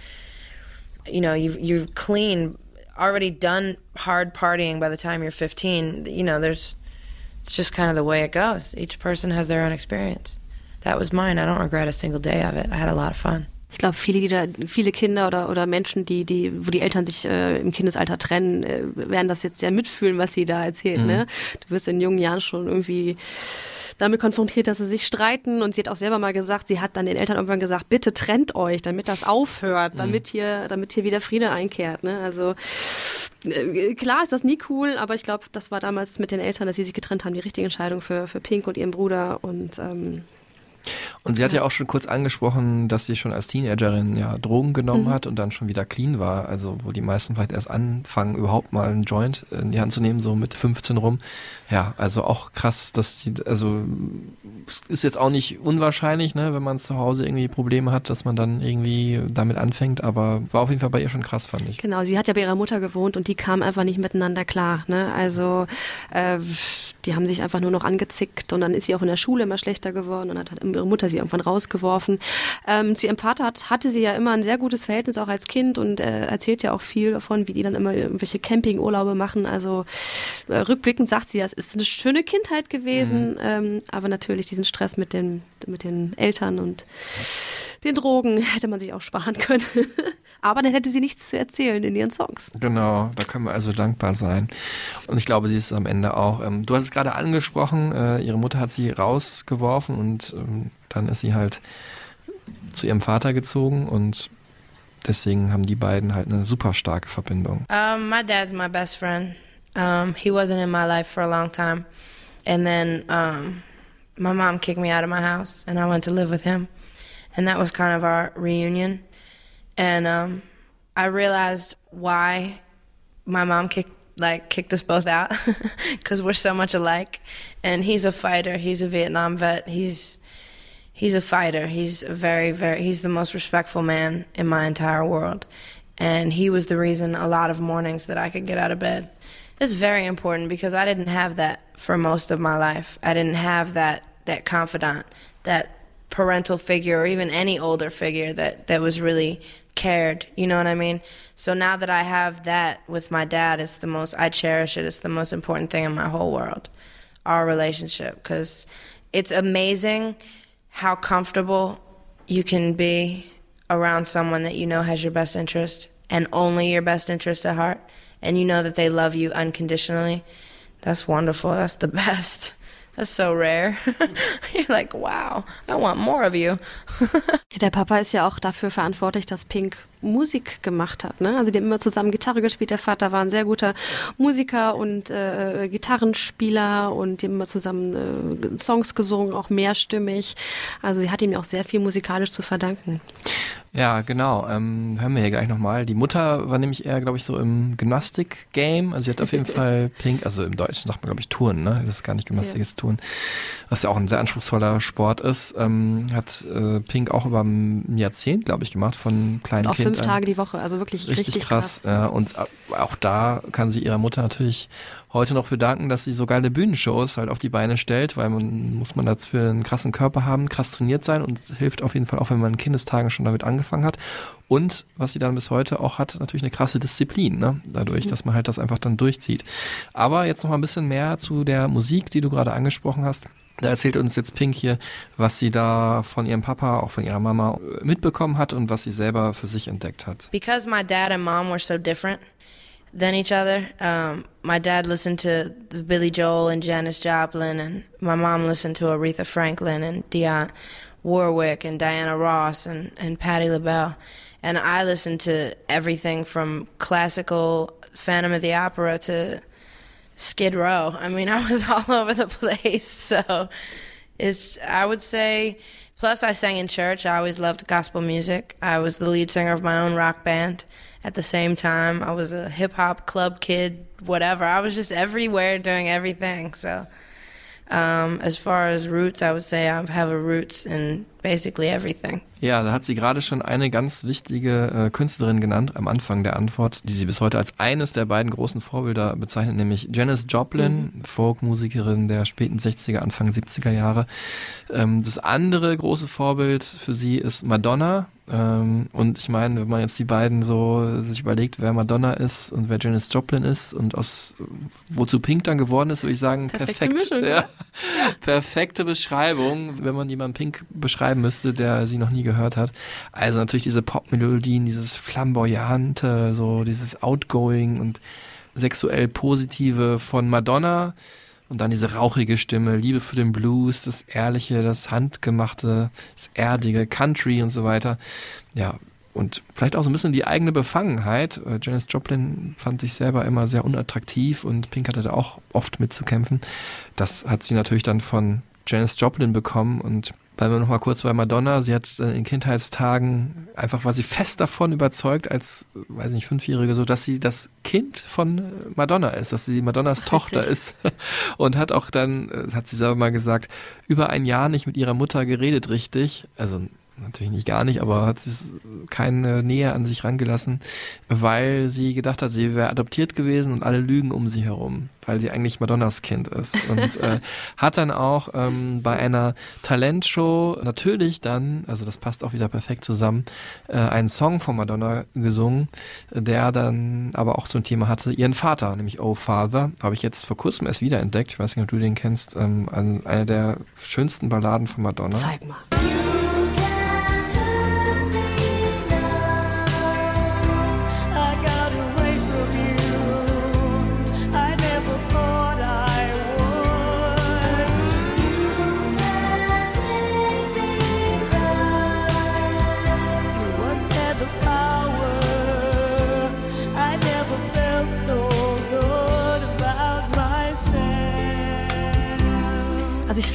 S9: you know, you've you've clean already done hard partying by the time you're 15. You know, there's it's just kind of the way it goes. Each person has their own experience. That was mine. I don't regret a single day of it. I had a lot of fun.
S8: Ich glaube, viele, die da, viele Kinder oder, oder Menschen, die, die, wo die Eltern sich äh, im Kindesalter trennen, äh, werden das jetzt sehr mitfühlen, was sie da erzählt. Ne? Du wirst in jungen Jahren schon irgendwie damit konfrontiert, dass sie sich streiten und sie hat auch selber mal gesagt, sie hat dann den Eltern irgendwann gesagt, bitte trennt euch, damit das aufhört, damit hier, damit hier wieder Friede einkehrt. Ne? Also äh, klar ist das nie cool, aber ich glaube, das war damals mit den Eltern, dass sie sich getrennt haben, die richtige Entscheidung für, für Pink und ihren Bruder und ähm,
S7: Und sie hat ja auch schon kurz angesprochen, dass sie schon als Teenagerin ja Drogen genommen
S8: Mhm.
S7: hat und dann schon wieder clean war. Also wo die meisten vielleicht erst anfangen, überhaupt mal einen Joint in die Hand zu nehmen, so mit 15 rum. Ja, also auch krass, dass die, also es ist jetzt auch nicht unwahrscheinlich, ne, wenn man zu Hause irgendwie Probleme hat, dass man dann irgendwie damit anfängt, aber war auf jeden Fall bei ihr schon krass, fand ich.
S8: Genau, sie hat ja bei ihrer Mutter gewohnt und die kamen einfach nicht miteinander klar. Ne? Also äh, die haben sich einfach nur noch angezickt und dann ist sie auch in der Schule immer schlechter geworden und dann hat ihre Mutter sie irgendwann rausgeworfen. Ähm, zu ihrem Vater hat, hatte sie ja immer ein sehr gutes Verhältnis auch als Kind und äh, erzählt ja auch viel davon, wie die dann immer irgendwelche Campingurlaube machen. Also äh, rückblickend sagt sie, ja, es ist eine schöne Kindheit gewesen, ähm, aber natürlich diesen Stress mit den, mit den Eltern und den Drogen hätte man sich auch sparen können. *laughs* Aber dann hätte sie nichts zu erzählen in ihren Songs.
S7: Genau, da können wir also dankbar sein. Und ich glaube, sie ist es am Ende auch. Ähm, du hast es gerade angesprochen, äh, ihre Mutter hat sie rausgeworfen und ähm, dann ist sie halt zu ihrem Vater gezogen und deswegen haben die beiden halt eine super starke Verbindung.
S9: Um, my dad's my best friend. Um, he wasn't in my life for a long time. And then um, my mom kicked me out of my house, and I went to live with him. And that was kind of our reunion. And um, I realized why my mom kicked like kicked us both out *laughs* because we're so much alike. And he's a fighter. He's a Vietnam vet. He's he's a fighter. He's a very, very, he's the most respectful man in my entire world. And he was the reason a lot of mornings that I could get out of bed. It's very important because I didn't have that for most of my life. I didn't have that, that confidant, that parental figure, or even any older figure that, that was really cared. You know what I mean? So now that I have that with my dad, it's the most, I cherish it. It's the most important thing in my whole world, our relationship. Because it's amazing how comfortable you can be around someone that you know has your best interest and only your best interest at heart, and you know that they love you unconditionally. That's wonderful. That's the *laughs* best. That's so rare. *laughs* You're like, wow, I want more of you. *laughs*
S8: Der Papa ist ja auch dafür verantwortlich, dass Pink Musik gemacht hat. Ne? Also die haben immer zusammen Gitarre gespielt. Der Vater war ein sehr guter Musiker und äh, Gitarrenspieler und die haben immer zusammen äh, Songs gesungen, auch mehrstimmig. Also sie hat ihm ja auch sehr viel musikalisch zu verdanken.
S7: Ja, genau. Ähm, hören wir hier gleich nochmal. Die Mutter war nämlich eher, glaube ich, so im Gymnastik-Game. Also sie hat auf jeden *laughs* Fall Pink, also im Deutschen sagt man, glaube ich, Touren, ne? Das ist gar nicht Gymnastik,
S8: Ja.
S7: ist Touren. Was ja auch ein sehr anspruchsvoller Sport ist. Ähm, hat äh, Pink auch über ein Jahrzehnt, glaube ich, gemacht, von kleinen
S8: Auch
S7: Kind
S8: fünf
S7: an.
S8: Tage die Woche, also wirklich
S7: Richtig,
S8: richtig,
S7: krass. Ja, und auch da kann sie ihrer Mutter natürlich heute noch für danken, dass sie so geile Bühnenshows halt auf die Beine stellt, weil man muss man dafür einen krassen Körper haben, krass trainiert sein und es hilft auf jeden Fall auch, wenn man in Kindestagen schon damit angefangen hat. Und was sie dann bis heute auch hat, natürlich eine krasse Disziplin, ne? dadurch, dass man halt das einfach dann durchzieht. Aber jetzt noch mal ein bisschen mehr zu der Musik, die du gerade angesprochen hast. Da erzählt uns jetzt Pink hier, was sie da von ihrem Papa, auch von ihrer Mama mitbekommen hat und was sie selber für sich entdeckt hat.
S9: because my dad and mom were so different than each other, um, my dad listened to Billy Joel and Janis Joplin, and my mom listened to Aretha Franklin and Dionne Warwick and Diana Ross and, and Patti LaBelle. And I listened to everything from classical Phantom of the Opera to Skid Row. I mean, *laughs* I was all over the place. *laughs* So it's, I would say, plus I sang in church. I always loved gospel music. I was the lead singer of my own rock band. At the same time, I was a hip hop club kid, whatever. I was just everywhere doing everything. So, um, as far as roots, I would say I have a roots in basically everything.
S7: Ja, da hat sie gerade schon eine ganz wichtige äh, Künstlerin genannt am Anfang der Antwort, die sie bis heute als eines der beiden großen Vorbilder bezeichnet, nämlich Janis Joplin, Folkmusikerin der späten 60er, Anfang 70er Jahre. Ähm, das andere große Vorbild für sie ist Madonna. Ähm, und ich meine, wenn man jetzt die beiden so sich überlegt, wer Madonna ist und wer Janis Joplin ist und aus wozu Pink dann geworden ist, würde ich sagen,
S8: Perfekte
S7: perfekt.
S8: Mischung,
S7: ja. *laughs* Perfekte Beschreibung, wenn man jemanden Pink beschreiben müsste, der sie noch nie gehört hat. Also natürlich diese Popmelodien, dieses flamboyante, so dieses outgoing und sexuell positive von Madonna und dann diese rauchige Stimme, Liebe für den Blues, das ehrliche, das handgemachte, das erdige, Country und so weiter. Ja, und vielleicht auch so ein bisschen die eigene Befangenheit. Äh, Janis Joplin fand sich selber immer sehr unattraktiv und Pink hatte da auch oft mitzukämpfen. Das hat sie natürlich dann von Janis Joplin bekommen und bleiben wir nochmal kurz bei Madonna. Sie hat äh, in Kindheitstagen einfach war sie fest davon überzeugt, als, weiß nicht, Fünfjährige so, dass sie das Kind von äh, Madonna ist, dass sie Madonnas Tochter ist. *laughs* Und hat auch dann, äh, das hat sie selber mal gesagt, über ein Jahr nicht mit ihrer Mutter geredet richtig. Also natürlich nicht gar nicht, aber hat sie keine Nähe an sich rangelassen, weil sie gedacht hat, sie wäre adoptiert gewesen und alle lügen um sie herum, weil sie eigentlich Madonnas Kind ist. Und äh, *laughs* hat dann auch ähm, bei einer Talentshow natürlich dann, also das passt auch wieder perfekt zusammen, äh, einen Song von Madonna gesungen, der dann aber auch ein Thema hatte, ihren Vater, nämlich Oh Father, habe ich jetzt vor kurzem erst wiederentdeckt, ich weiß nicht, ob du den kennst, ähm, eine der schönsten Balladen von Madonna.
S8: Zeig mal.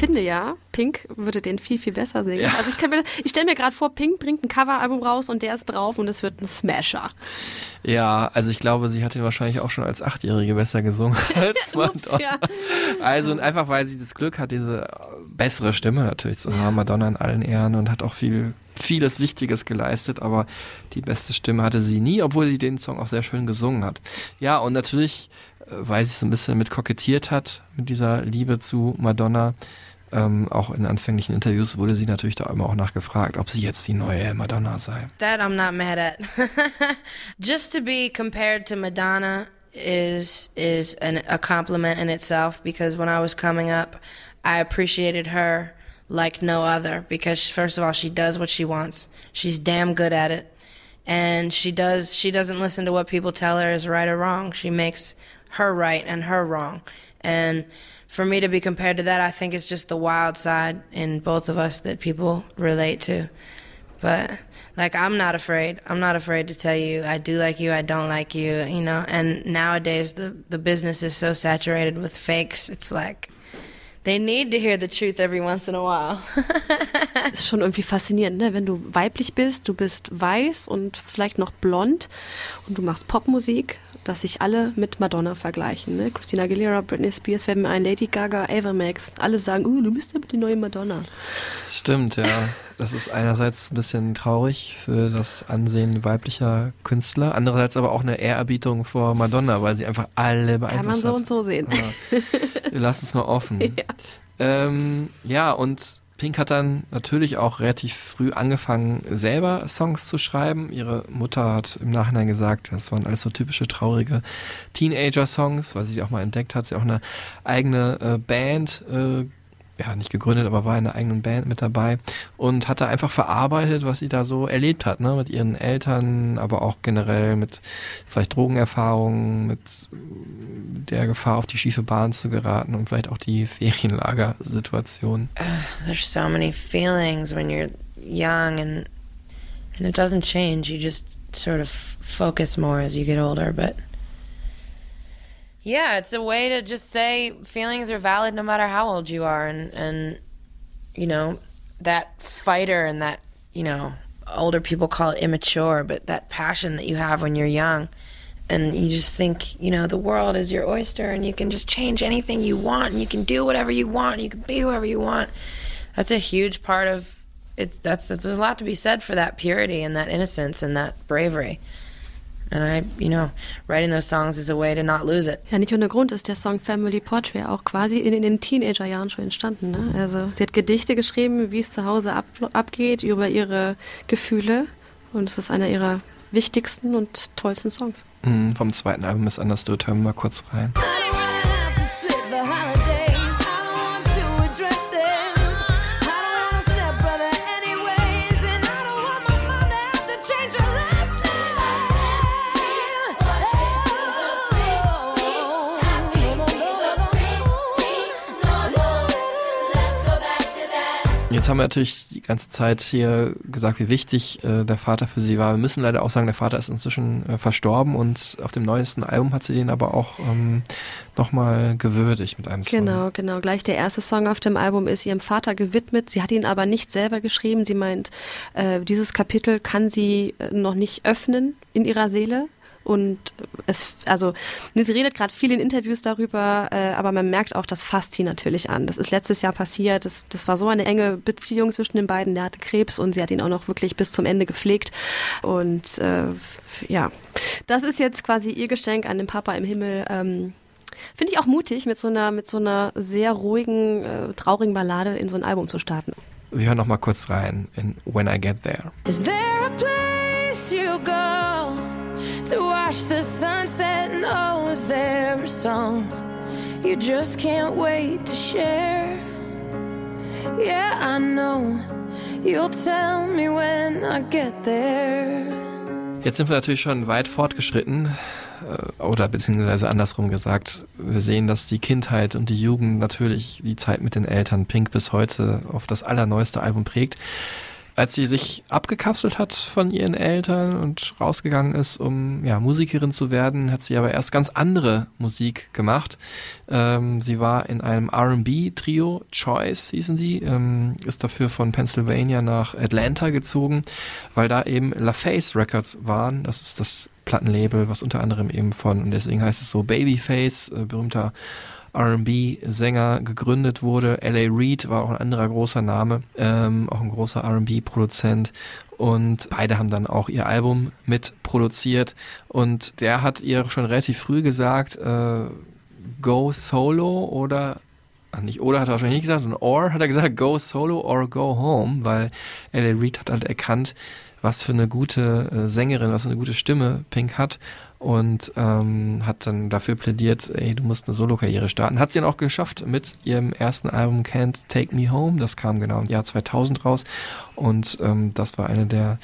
S8: Finde ja, Pink würde den viel, viel besser singen.
S7: Ja.
S8: Also ich, mir- ich stelle mir gerade vor, Pink bringt ein Coveralbum raus und der ist drauf und es wird ein Smasher.
S7: Ja, also ich glaube, sie hat ihn wahrscheinlich auch schon als Achtjährige besser gesungen *laughs* als Madonna.
S8: ja.
S7: Also und einfach, weil sie das Glück hat, diese bessere Stimme natürlich zu haben, Madonna in allen Ehren und hat auch viel vieles Wichtiges geleistet, aber die beste Stimme hatte sie nie, obwohl sie den Song auch sehr schön gesungen hat. Ja, und natürlich, äh, weil sie so ein bisschen mit kokettiert hat, mit dieser Liebe zu Madonna, ähm, auch in anfänglichen Interviews wurde sie natürlich da immer auch nachgefragt, ob sie jetzt die neue Madonna sei.
S9: That I'm not mad at. *laughs* Just to be compared to Madonna is is an, a compliment in itself because when I was coming up, I appreciated her like no other because first of all, she does what she wants. She's damn good at it. And she does she doesn't listen to what people tell her is right or wrong. She makes her right and her wrong. And for me to be compared to that, I think it's just the wild side in both of us that people relate to. But like I'm not afraid. I'm not afraid to tell you I do like you, I don't like you, you know. And nowadays the the business is so saturated with fakes. It's like they need to hear the truth every once in a while. *laughs*
S8: ist schon irgendwie faszinierend, ne? Wenn du weiblich bist, du bist weiß und vielleicht noch blond und du machst Popmusik, dass sich alle mit Madonna vergleichen, ne? Christina Aguilera, Britney Spears, fällt mir ein, Lady Gaga, Ava Max, alle sagen, uh, du bist aber die neue Madonna.
S7: Das stimmt, ja. Das ist einerseits ein bisschen traurig für das Ansehen weiblicher Künstler, andererseits aber auch eine Ehrerbietung vor Madonna, weil sie einfach alle beeinflusst
S8: Kann man so
S7: hat.
S8: und so sehen.
S7: Ja. Wir lassen es mal offen. *laughs*
S8: Ja.
S7: Ähm, ja, und Pink hat dann natürlich auch relativ früh angefangen, selber Songs zu schreiben. Ihre Mutter hat im Nachhinein gesagt, das waren alles so typische traurige Teenager-Songs, weil sie die auch mal entdeckt hat. Sie hat auch eine eigene äh, Band, äh, ja, nicht gegründet, aber war in einer eigenen Band mit dabei und hat da einfach verarbeitet, was sie da so erlebt hat, ne, mit ihren Eltern, aber auch generell mit vielleicht Drogenerfahrungen, mit der Gefahr, auf die schiefe Bahn zu geraten und vielleicht auch die *laughs* Ferienlagersituation.
S9: There's so many feelings when you're young and and it doesn't change. You just sort of focus more as you get older, but yeah, it's a way to just say feelings are valid no matter how old you are and and you know, that fighter and that, you know, older people call it immature, but that passion that you have when you're young and you just think, you know, the world is your oyster and you can just change anything you want and you can do whatever you want, you can be whoever you want. That's a huge part of it's that's there's a lot to be said for that purity and that innocence and that bravery. And I, you know, writing those songs is a way to not lose it.
S8: Ja, nicht ohne Grund ist der Song Family Portrait auch quasi in, in den Teenagerjahren schon entstanden. Ne? Also sie hat Gedichte geschrieben, wie es zu Hause ab, abgeht, über ihre Gefühle. Und es ist einer ihrer wichtigsten und tollsten Songs.
S7: Mhm, vom zweiten Album ist Understood, hören wir mal kurz rein. Jetzt haben wir natürlich die ganze Zeit hier gesagt, wie wichtig äh, der Vater für sie war. Wir müssen leider auch sagen, der Vater ist inzwischen äh, verstorben und auf dem neuesten Album hat sie den aber auch ähm, nochmal gewürdigt mit einem Song.
S8: Genau, genau. Gleich der erste Song auf dem Album ist ihrem Vater gewidmet. Sie hat ihn aber nicht selber geschrieben. Sie meint, äh, dieses Kapitel kann sie äh, noch nicht öffnen in ihrer Seele. Und es, also, sie redet gerade viel in Interviews darüber, äh, aber man merkt auch, das fasst sie natürlich an. Das ist letztes Jahr passiert. Das, das war so eine enge Beziehung zwischen den beiden. Der hatte Krebs und sie hat ihn auch noch wirklich bis zum Ende gepflegt. Und äh, ja, das ist jetzt quasi ihr Geschenk an den Papa im Himmel. Ähm, Finde ich auch mutig, mit so einer, mit so einer sehr ruhigen, äh, traurigen Ballade in so ein Album zu starten.
S7: Wir hören nochmal kurz rein in When I Get There.
S10: Is there a place you go to watch the sunset? And oh, there a song you just can't wait to share? Yeah, I know you'll tell me when I get there.
S7: Jetzt sind wir natürlich schon weit fortgeschritten, äh, oder beziehungsweise andersrum gesagt, wir sehen, dass die Kindheit und die Jugend natürlich die Zeit mit den Eltern Pink bis heute auf das allerneueste Album prägt. Als sie sich abgekapselt hat von ihren Eltern und rausgegangen ist, um ja, Musikerin zu werden, hat sie aber erst ganz andere Musik gemacht. Ähm, sie war in einem RB-Trio, Choice hießen die, ähm, ist dafür von Pennsylvania nach Atlanta gezogen, weil da eben LaFace Records waren. Das ist das Plattenlabel, was unter anderem eben von, und deswegen heißt es so Babyface, äh, berühmter R&B-Sänger gegründet wurde. L.A. Reid war auch ein anderer großer Name, ähm, auch ein großer R&B-Produzent. Und beide haben dann auch ihr Album mit produziert. Und der hat ihr schon relativ früh gesagt, äh, go solo oder nicht oder hat er wahrscheinlich nicht gesagt, sondern or hat er gesagt, go solo or go home, weil L.A. Reid hat halt erkannt, was für eine gute äh, Sängerin, was für eine gute Stimme Pink hat und ähm, hat dann dafür plädiert, ey, du musst eine Solo-Karriere starten. Hat sie dann auch geschafft mit ihrem ersten Album Can't Take Me Home. Das kam genau im Jahr 2000 raus und ähm, das war eine der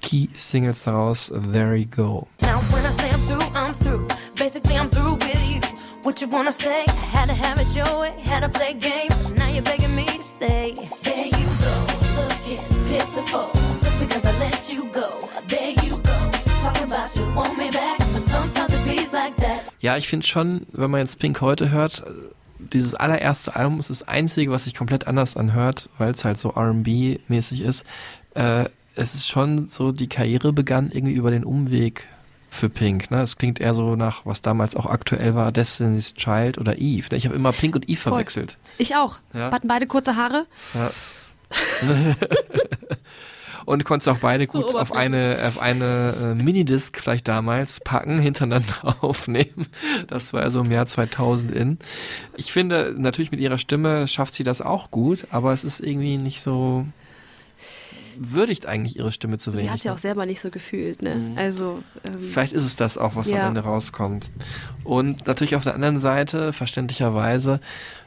S7: Key-Singles daraus, There You Go.
S10: Now when I say I'm through, I'm through. Basically, I'm through with you. what you wanna say. Had to have it your way, had to play games. Now you're begging me to stay. There you go, looking pitiful. Just because I let you go. There you go, talking about you want me back.
S7: Ja, ich finde schon, wenn man jetzt Pink heute hört, dieses allererste Album ist das einzige, was sich komplett anders anhört, weil es halt so RB-mäßig ist. Äh, es ist schon so, die Karriere begann irgendwie über den Umweg für Pink. Ne? Es klingt eher so nach, was damals auch aktuell war, Destiny's Child oder Eve. Ne? Ich habe immer Pink und Eve
S8: Voll.
S7: verwechselt.
S8: Ich auch.
S7: Ja.
S8: Hatten beide kurze Haare.
S7: Ja. *laughs* *laughs* *laughs* und konntest auch beide
S8: So
S7: gut auf eine, auf eine äh, Minidisc vielleicht damals packen, *laughs* hintereinander *laughs* aufnehmen. Das war ja so im Jahr 2000 in. Ich finde, natürlich mit ihrer Stimme schafft sie das auch gut, aber es ist irgendwie nicht so würdigt eigentlich ihre Stimme zu wenig.
S8: Sie hat ja
S7: ne?
S8: auch selber nicht so gefühlt, ne? Also, ähm,
S7: Vielleicht ist es das auch, was
S8: Ja.
S7: am Ende rauskommt. Und natürlich auf der anderen Seite, verständlicherweise,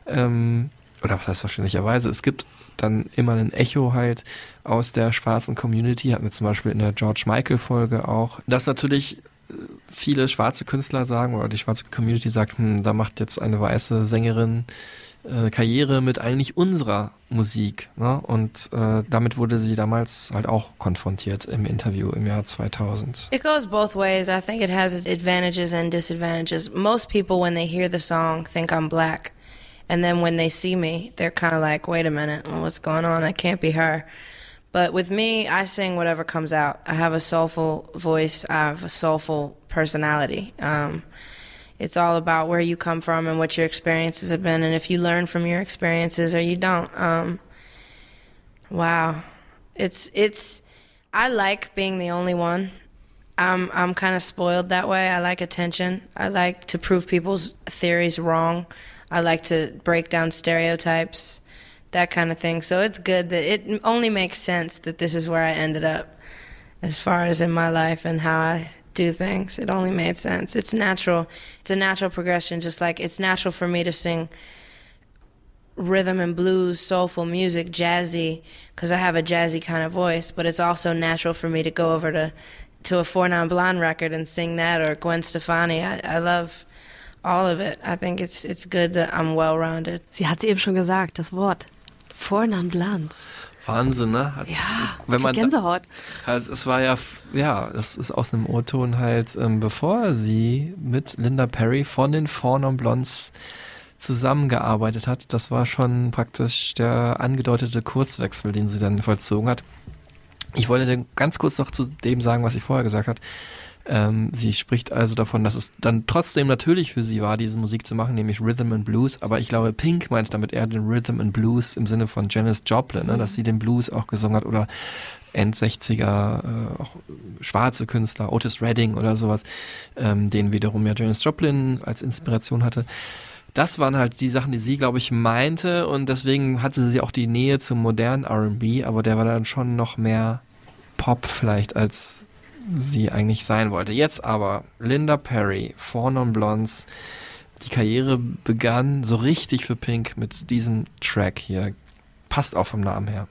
S7: ähm, oder was heißt verständlicherweise, es gibt dann immer ein Echo halt aus der schwarzen Community, hatten wir zum Beispiel in der George Michael Folge auch, dass natürlich äh, viele schwarze Künstler sagen oder die schwarze Community sagt, hm, da macht jetzt eine weiße Sängerin äh, Karriere mit eigentlich unserer Musik. Ne? Und äh, damit wurde sie damals halt auch konfrontiert im Interview im Jahr 2000.
S9: It goes both ways. I think it has its advantages and disadvantages. Most people, when they hear the song, think I'm black. And then when they see me, they're kind of like, wait a minute, what's going on? That can't be her. But with me, I sing whatever comes out. I have a soulful voice, I have a soulful personality. Um, it's all about where you come from and what your experiences have been, and if you learn from your experiences or you don't. Um, wow, it's it's. I like being the only one. I'm I'm kind of spoiled that way. I like attention. I like to prove people's theories wrong. I like to break down stereotypes, that kind of thing. So it's good that it only makes sense that this is where I ended up as far as in my life and how I do things. It only made sense. It's natural. It's a natural progression just like it's natural for me to sing rhythm and blues, soulful music, jazzy, because I have a jazzy kind of voice. But it's also natural for me to go over to to a Four Non Blonde record and sing that, or Gwen Stefani. I, I love all of it. I think it's it's good that I'm well rounded.
S8: sie hat es eben schon gesagt, das Wort. Fornan Blanz.
S7: Wahnsinn, ne? Hat's,
S8: Ja,
S7: wenn man
S8: Gänsehaut.
S7: halt, es war ja, f- ja, das ist aus einem O-Ton halt, ähm, bevor sie mit Linda Perry von den Blondes zusammengearbeitet hat. Das war schon praktisch der angedeutete Kurswechsel, den sie dann vollzogen hat. Ich wollte dann ganz kurz noch zu dem sagen, was sie vorher gesagt hat. Ähm, sie spricht also davon, dass es dann trotzdem natürlich für sie war, diese Musik zu machen, nämlich Rhythm and Blues. Aber ich glaube, Pink meint damit eher den Rhythm and Blues im Sinne von Janis Joplin, ne? dass sie den Blues auch gesungen hat oder End-60er, äh, auch schwarze Künstler, Otis Redding oder sowas, ähm, den wiederum ja Janis Joplin als Inspiration hatte. Das waren halt die Sachen, die sie, glaube ich, meinte und deswegen hatte sie auch die Nähe zum modernen R&B, aber der war dann schon noch mehr Pop vielleicht, als sie eigentlich sein wollte. Jetzt aber Linda Perry, Four Non Blondes, die Karriere begann so richtig für Pink mit diesem Track hier. Passt auch vom Namen her.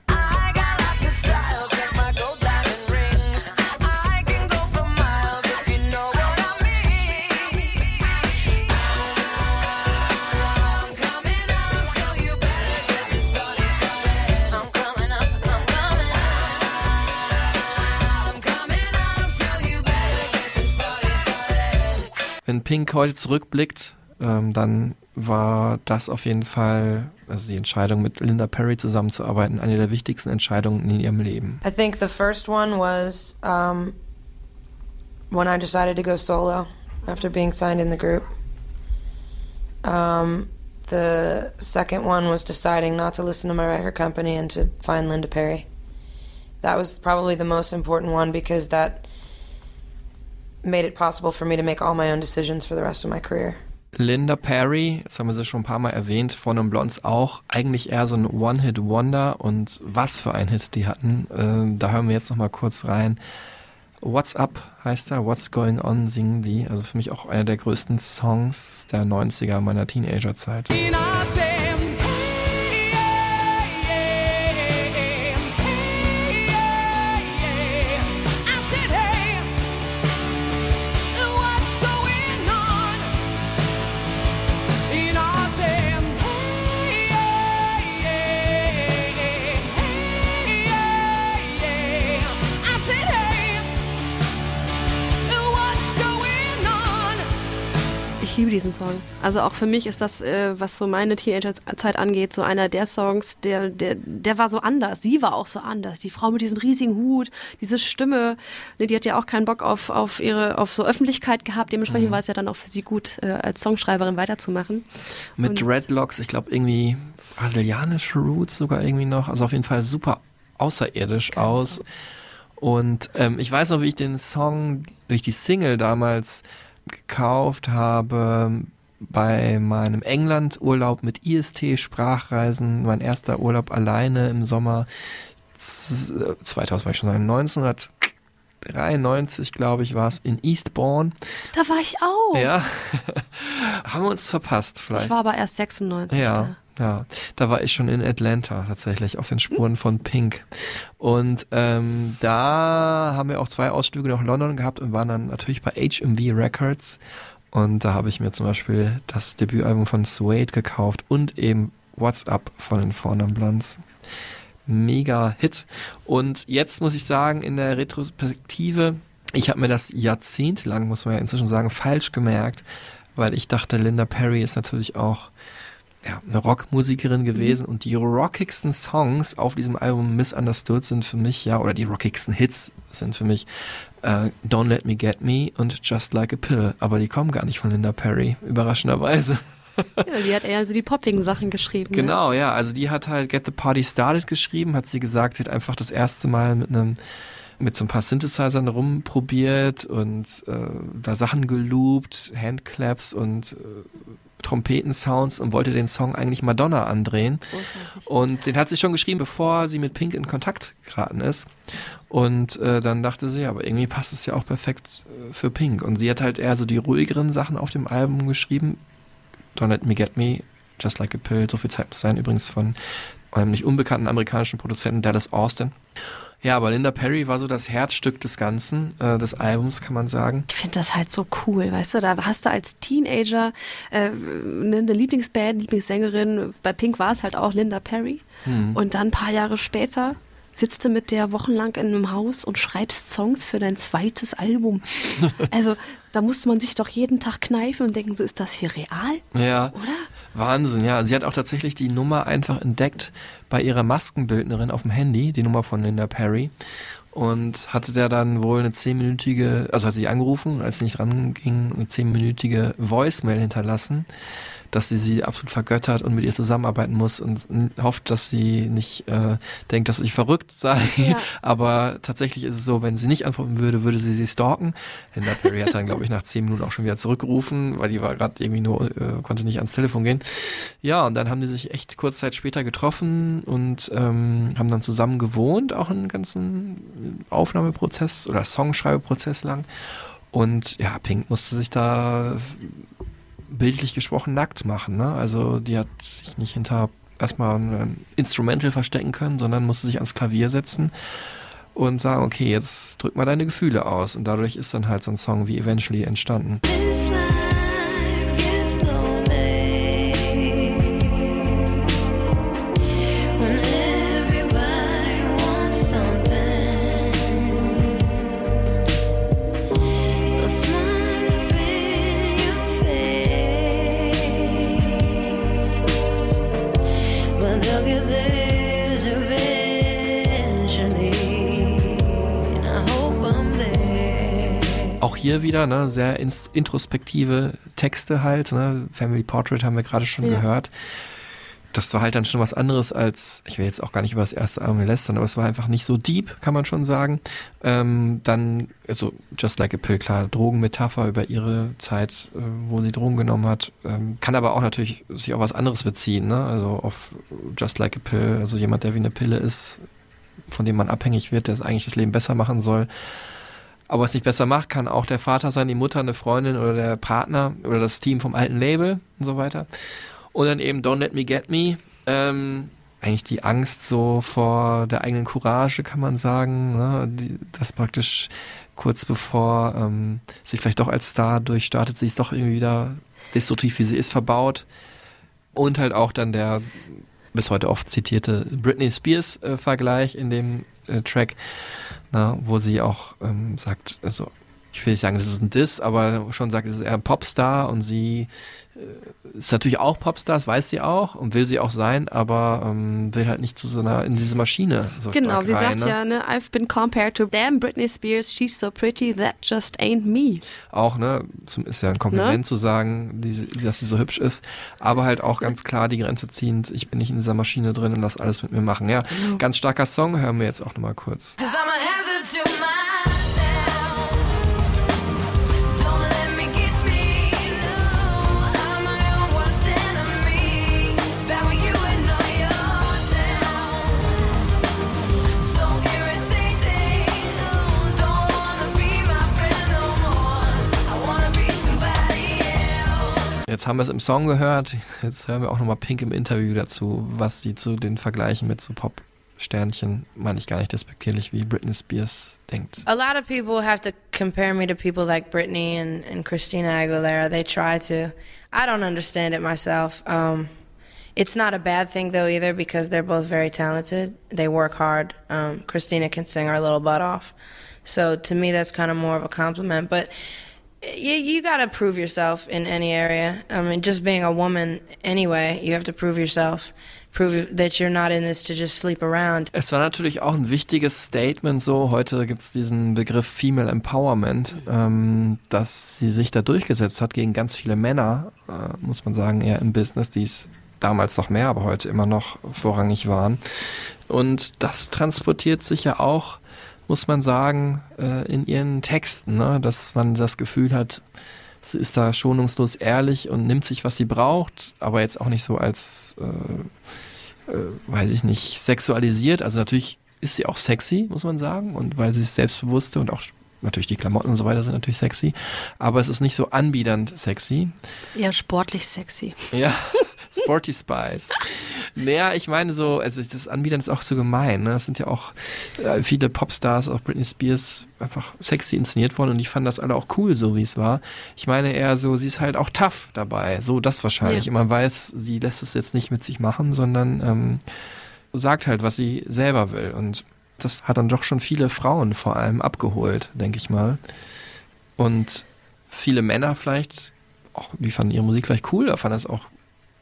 S7: Wenn Pink heute zurückblickt, ähm, dann war das auf jeden Fall, also die Entscheidung mit Linda Perry zusammenzuarbeiten, eine der wichtigsten Entscheidungen in ihrem Leben.
S9: I think the first one was um, when I decided to go solo after being signed in the group. Um, the second one was deciding not to listen to my record company and to find Linda Perry. That was probably the most important one because that made it possible for me to make all my own decisions for the rest of my career.
S7: Linda Perry, jetzt haben wir sie schon ein paar Mal erwähnt, von den Blondes auch, eigentlich eher so ein One-Hit-Wonder und was für ein Hit die hatten, ähm, da hören wir jetzt nochmal kurz rein. What's Up heißt er, What's Going On singen die, also für mich auch einer der größten Songs der 90er meiner Teenagerzeit.
S8: Ich diesen Song. Also auch für mich ist das, äh, was so meine Teenagerzeit angeht, so einer der Songs, der, der, der war so anders. Sie war auch so anders. Die Frau mit diesem riesigen Hut, diese Stimme, ne, die hat ja auch keinen Bock auf, auf ihre, auf so Öffentlichkeit gehabt. Dementsprechend war es ja dann auch für sie gut, äh, als Songschreiberin weiterzumachen.
S7: Mit
S8: Und-
S7: Dreadlocks, ich glaube irgendwie brasilianische Roots sogar irgendwie noch. Also auf jeden Fall super außerirdisch aus. Und ähm, ich weiß noch, wie ich den Song, wie ich die Single damals gekauft habe bei meinem England-Urlaub mit IST Sprachreisen, mein erster Urlaub alleine im Sommer z- 2000 war ich schon sagen, 1993, glaube ich, war es in Eastbourne.
S8: Da war ich auch.
S7: Ja, *laughs* haben wir uns verpasst vielleicht.
S8: Ich war aber erst 96.
S7: Ja,
S8: da.
S7: Ja. Da war ich schon in Atlanta tatsächlich, auf den Spuren von Pink. Und ähm, da haben wir auch zwei Ausflüge nach London gehabt und waren dann natürlich bei HMV Records. Und da habe ich mir zum Beispiel das Debütalbum von Suede gekauft und eben What's Up von den Fornum Blondes. Mega Hit. Und jetzt muss ich sagen, in der Retrospektive, ich habe mir das jahrzehntelang, muss man ja inzwischen sagen, falsch gemerkt, weil ich dachte, Linda Perry ist natürlich auch ja, eine Rockmusikerin gewesen und die rockigsten Songs auf diesem Album Misunderstood sind für mich, ja, oder die rockigsten Hits sind für mich äh, Don't Let Me Get Me und Just Like a Pill. Aber die kommen gar nicht von Linda Perry, überraschenderweise.
S8: Ja, die hat eher so die poppigen Sachen geschrieben. Ne?
S7: Genau, ja. Also die hat halt Get the Party Started geschrieben, hat sie gesagt, sie hat einfach das erste Mal mit einem mit so ein paar Synthesizern rumprobiert und äh, da Sachen geloopt, Handclaps und äh, Trompetensounds und wollte den Song eigentlich Madonna andrehen. Und den hat sie schon geschrieben, bevor sie mit Pink in Kontakt geraten ist. Und äh, dann dachte sie, aber irgendwie passt es ja auch perfekt äh, für Pink. Und sie hat halt eher so die ruhigeren Sachen auf dem Album geschrieben. Don't Let Me Get Me, Just Like a Pill, so viel Zeit muss sein, übrigens von einem nicht unbekannten amerikanischen Produzenten Dallas Austin. Ja, aber Linda Perry war so das Herzstück des Ganzen, äh, des Albums, kann man sagen.
S8: Ich finde das halt so cool, weißt du, da hast du als Teenager äh, ne, eine Lieblingsband, Lieblingssängerin, bei Pink war es halt auch Linda Perry.
S7: Hm.
S8: Und dann ein paar Jahre später sitzt du mit der wochenlang in einem Haus und schreibst Songs für dein zweites Album. *laughs* also da musste man sich doch jeden Tag kneifen und denken, so ist das hier real?
S7: Ja.
S8: Oder?
S7: Wahnsinn, ja. Sie hat auch tatsächlich die Nummer einfach entdeckt bei ihrer Maskenbildnerin auf dem Handy, die Nummer von Linda Perry. Und hatte der dann wohl eine zehnminütige, also hat sie angerufen, als sie nicht ranging, eine zehnminütige Voicemail hinterlassen, dass sie sie absolut vergöttert und mit ihr zusammenarbeiten muss und hofft, dass sie nicht äh, denkt, dass ich verrückt sei.
S8: Ja. *laughs*
S7: Aber tatsächlich ist es so, wenn sie nicht antworten würde, würde sie sie stalken. Linda Perry hat dann, glaube ich, nach zehn Minuten auch schon wieder zurückgerufen, weil die war gerade irgendwie nur, äh, konnte nicht ans Telefon gehen. Ja, und dann haben die sich echt kurz Zeit später getroffen und ähm, haben dann zusammen gewohnt, auch einen ganzen Aufnahmeprozess oder Songschreibeprozess lang. Und ja, Pink musste sich da bildlich gesprochen nackt machen. Ne? Also die hat sich nicht hinter erstmal ein Instrumental verstecken können, sondern musste sich ans Klavier setzen und sagen, okay, jetzt drück mal deine Gefühle aus. Und dadurch ist dann halt so ein Song wie Eventually entstanden.
S10: This
S7: hier wieder ne, sehr introspektive Texte halt. Ne? Family Portrait haben wir gerade schon
S8: Ja.
S7: gehört. Das war halt dann schon was anderes als, ich will jetzt auch gar nicht über das erste Album lästern, aber es war einfach nicht so deep, kann man schon sagen. Ähm, dann, also Just Like a Pill, klar, Drogenmetapher über ihre Zeit, äh, wo sie Drogen genommen hat, ähm, kann aber auch natürlich sich auf was anderes beziehen, ne? also auf Just Like a Pill, also jemand, der wie eine Pille ist, von dem man abhängig wird, der es eigentlich das Leben besser machen soll. Aber es nicht besser macht, kann auch der Vater sein, die Mutter, eine Freundin oder der Partner oder das Team vom alten Label und so weiter. Und dann eben Don't Let Me Get Me. Ähm, eigentlich die Angst so vor der eigenen Courage, kann man sagen. Ne? Die, das praktisch kurz bevor ähm, sie vielleicht doch als Star durchstartet, sie ist doch irgendwie wieder destruktiv, wie sie ist, verbaut. Und halt auch dann der bis heute oft zitierte Britney Spears-Vergleich in dem äh, Track, na, wo sie auch ähm, sagt, also ich will nicht sagen, das ist ein Diss, aber schon sagt, es ist eher ein Popstar und sie äh, ist natürlich auch Popstar, das weiß sie auch und will sie auch sein, aber ähm, will halt nicht zu so einer, in diese Maschine so
S8: Genau,
S7: stark
S8: sie
S7: rein,
S8: sagt
S7: ne?
S8: ja, ne, I've been compared to damn Britney Spears, she's so pretty, that just ain't me.
S7: Auch, ne, ist ja ein Kompliment
S8: Ne?
S7: zu sagen, die, dass sie so hübsch ist, aber halt auch ganz klar die Grenze ziehend, ich bin nicht in dieser Maschine drin und lass alles mit mir machen. Ja,
S8: Genau.
S7: ganz starker Song, hören wir jetzt auch nochmal kurz.
S10: Cause I'm a hazard to myself.
S7: Jetzt haben wir es im Song gehört, jetzt hören wir auch nochmal Pink im Interview dazu, was sie zu den Vergleichen mit so Pop-Sternchen, meine ich gar nicht despektierlich, wie Britney Spears denkt.
S9: A lot of people have to compare me to people like Britney and, and Christina Aguilera. They try to. I don't understand it myself. Um, it's not a bad thing though either because they're both very talented. They work hard. Um, Christina can sing her little butt off, so to me that's kind of more of a compliment. But you, you got to prove yourself in any area. I mean, just being a woman anyway, you have to prove yourself, prove that you're not in this to just sleep around.
S7: Es war natürlich auch ein wichtiges Statement so, heute gibt es diesen Begriff Female Empowerment, ähm, dass sie sich da durchgesetzt hat gegen ganz viele Männer, äh, muss man sagen, eher im Business, die es damals noch mehr, aber heute immer noch vorrangig waren. Und das transportiert sich ja auch, muss man sagen, äh, in ihren Texten, ne? dass man das Gefühl hat, sie ist da schonungslos ehrlich und nimmt sich, was sie braucht, aber jetzt auch nicht so als, äh, äh, weiß ich nicht, sexualisiert. Also natürlich ist sie auch sexy, muss man sagen, und weil sie ist selbstbewusste und auch natürlich die Klamotten und so weiter sind natürlich sexy, aber es ist nicht so anbiedernd sexy.
S8: Ist eher sportlich sexy.
S7: Ja, *laughs* Sporty Spice. Naja, ich meine so, also das Anbietern ist auch so gemein. Ne? Es sind ja auch äh, viele Popstars, auch Britney Spears, einfach sexy inszeniert worden und die fanden das alle auch cool, so wie es war. Ich meine eher so, sie ist halt auch tough dabei. So das wahrscheinlich.
S8: Ja.
S7: Und man weiß, sie lässt es jetzt nicht mit sich machen, sondern ähm, sagt halt, was sie selber will. Und das hat dann doch schon viele Frauen vor allem abgeholt, denke ich mal. Und viele Männer vielleicht, auch, die fanden ihre Musik vielleicht cool, fanden das auch,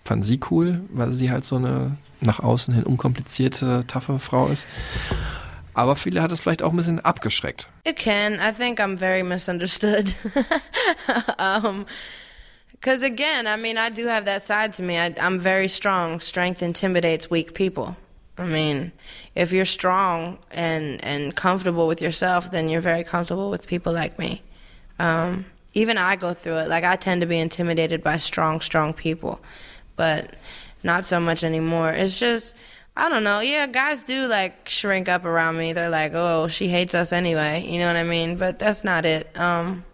S7: fanden sie cool, weil sie halt so eine nach außen hin unkomplizierte, taffe Frau ist. Aber viele hat es vielleicht auch ein bisschen abgeschreckt.
S9: It can. I think I'm very misunderstood. *laughs* um, because again, I mean, I do have that side to me. I, I'm very strong. Strength intimidates weak people. I mean, if you're strong and and comfortable with yourself, then you're very comfortable with people like me. Um, even I go through it. Like I tend to be intimidated by strong, strong people, but not so much anymore. It's just I don't know. Yeah, guys do like shrink up around me. They're like, "Oh, she hates us anyway." You know what I mean? But that's not it. Um,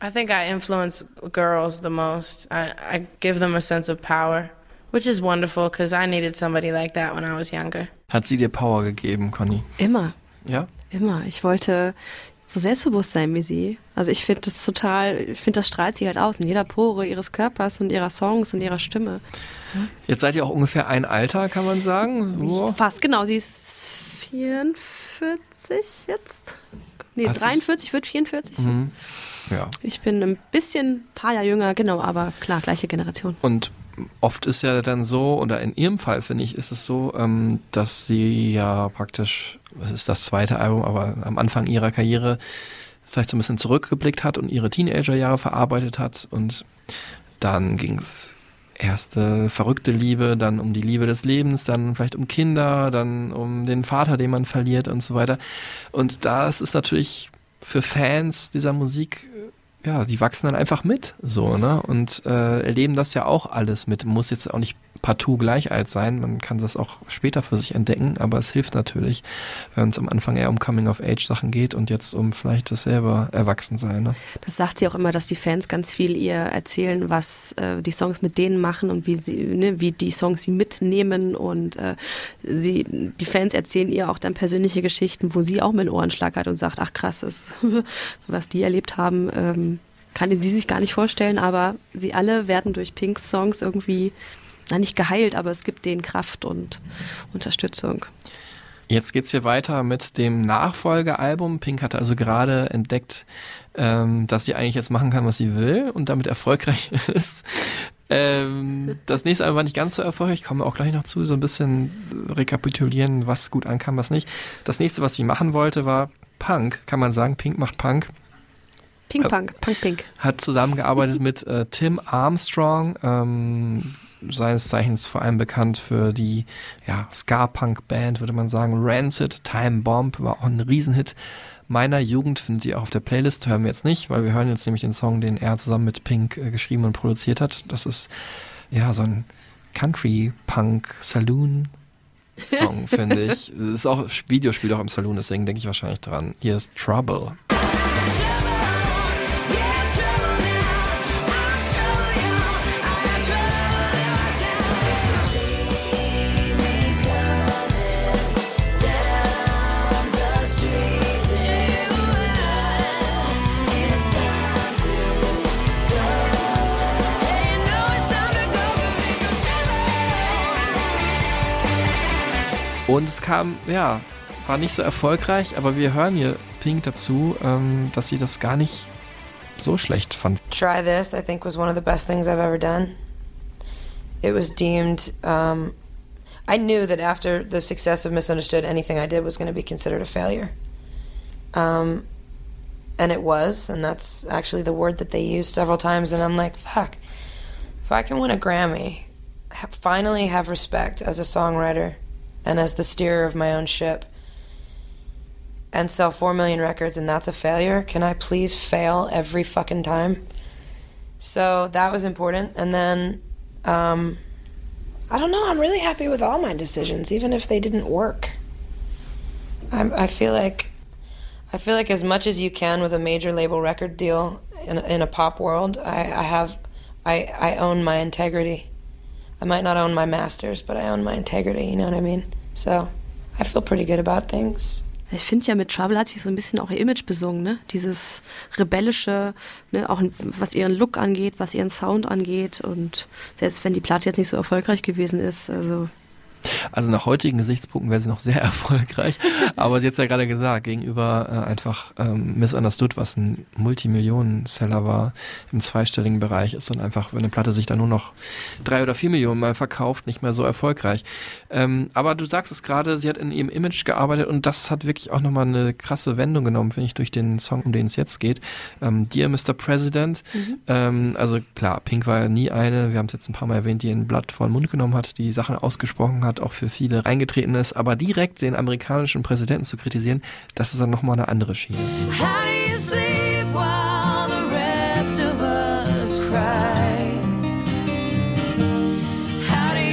S9: I think I influence girls the most. I, I give them a sense of power, which is wonderful because I needed somebody like that when I was younger.
S7: Hat sie dir Power gegeben, Conny?
S8: Immer,
S7: Ja?
S8: immer. Ich wollte so selbstbewusst sein wie sie. Also ich finde das total, ich finde, das strahlt sie halt aus in jeder Pore ihres Körpers und ihrer Songs und ihrer Stimme.
S7: Jetzt seid ihr auch ungefähr ein Alter, kann man sagen. So.
S8: Fast, genau. Sie ist 44 jetzt. Nee,
S7: Hat sich-
S8: 43, wird 44. so.
S7: Mhm. Ja.
S8: Ich bin ein bisschen, paar Jahre jünger, genau, aber klar, gleiche Generation.
S7: Und oft ist ja dann so, oder in ihrem Fall finde ich, ist es so, ähm, dass sie ja praktisch, es ist das zweite Album, aber am Anfang ihrer Karriere vielleicht so ein bisschen zurückgeblickt hat und ihre Teenagerjahre verarbeitet hat und dann ging es erste verrückte Liebe, dann um die Liebe des Lebens, dann vielleicht um Kinder, dann um den Vater, den man verliert und so weiter. Und da ist natürlich für Fans dieser Musik ja, die wachsen dann einfach mit, so, ne? Und äh, erleben das ja auch alles mit. Muss jetzt auch nicht partout gleich alt sein, man kann das auch später für sich entdecken, aber es hilft natürlich, wenn es am Anfang eher um Coming-of-Age-Sachen geht und jetzt um vielleicht das selber Erwachsensein, ne?
S8: Das sagt sie auch immer, dass die Fans ganz viel ihr erzählen, was äh, die Songs mit denen machen und wie sie, ne, wie die Songs sie mitnehmen und äh, sie, die Fans erzählen ihr auch dann persönliche Geschichten, wo sie auch mit den Ohrenschlag hat und sagt, ach krass, das, *laughs* was die erlebt haben, ähm, kann sie sich gar nicht vorstellen, aber sie alle werden durch Pinks Songs irgendwie, na nicht geheilt, aber es gibt denen Kraft und Unterstützung.
S7: Jetzt geht's hier weiter mit dem Nachfolgealbum. Pink hatte also gerade entdeckt, ähm, dass sie eigentlich jetzt machen kann, was sie will und damit erfolgreich *laughs* ist. Ähm, das nächste Album war nicht ganz so erfolgreich, ich komme auch gleich noch zu, so ein bisschen rekapitulieren, was gut ankam, was nicht. Das nächste, was sie machen wollte, war Punk, kann man sagen. Pink macht Punk.
S8: Pink Punk, Punk Pink.
S7: Hat zusammengearbeitet *laughs* mit äh, Tim Armstrong, ähm, seines Zeichens vor allem bekannt für die ja, Ska-Punk-Band, würde man sagen. Rancid, Time Bomb war auch ein Riesenhit meiner Jugend, findet ihr auch auf der Playlist. Hören wir jetzt nicht, weil wir hören jetzt nämlich den Song, den er zusammen mit Pink äh, geschrieben und produziert hat. Das ist ja so ein Country-Punk-Saloon. Song, *laughs* finde ich. Das ist auch, Video spielt auch im Saloon, deswegen denke ich wahrscheinlich dran. Hier ist Trouble. Und es kam, ja, war nicht so erfolgreich, aber wir hören hier Pink dazu, ähm, dass sie das gar nicht so schlecht fand.
S9: Try This, I think, was one of the best things I've ever done. It was deemed, um, I knew that after the success of Misunderstood, anything I did was going to be considered a failure. Um, and it was, and that's actually the word that they used several times. And I'm like, fuck, if I can win a Grammy, ha- finally have respect as a songwriter and as the steerer of my own ship, and sell 4 million records and that's a failure, can I please fail every fucking time? So that was important. And then, um, I don't know, I'm really happy with all my decisions, even if they didn't work. I, I feel like. I feel like as much as you can with a major label record deal in, in a pop world, I, I have, I, I own my integrity. I might not own my masters, but I own my integrity. You know what I mean? So, I feel pretty good about things.
S8: Ich finde ja, mit Trouble hat sich so ein bisschen auch ihr Image besungen, ne? Dieses rebellische, ne? auch was ihren Look angeht, was ihren Sound angeht. Und selbst wenn die Platte jetzt nicht so erfolgreich gewesen ist, also
S7: Also nach heutigen Gesichtspunkten wäre sie noch sehr *laughs* erfolgreich. Aber sie hat ja gerade gesagt, gegenüber äh, einfach ähm, Misunderstood, was ein Multimillionen-Seller war, im zweistelligen Bereich, ist dann einfach, wenn eine Platte sich dann nur noch drei oder vier Millionen mal verkauft, nicht mehr so erfolgreich. Ähm, aber du sagst es gerade, sie hat in ihrem Image gearbeitet und das hat wirklich auch nochmal eine krasse Wendung genommen, finde ich, durch den Song, um den es jetzt geht. Ähm, Dear Mr. President. Ähm, also klar, Pink war ja nie eine, wir haben es jetzt ein paar Mal erwähnt, die ein Blatt vor den Mund genommen hat, die Sachen ausgesprochen hat, auch für viele reingetreten ist, aber direkt den amerikanischen Präsidenten zu kritisieren, das ist dann nochmal eine andere Schiene.
S10: How do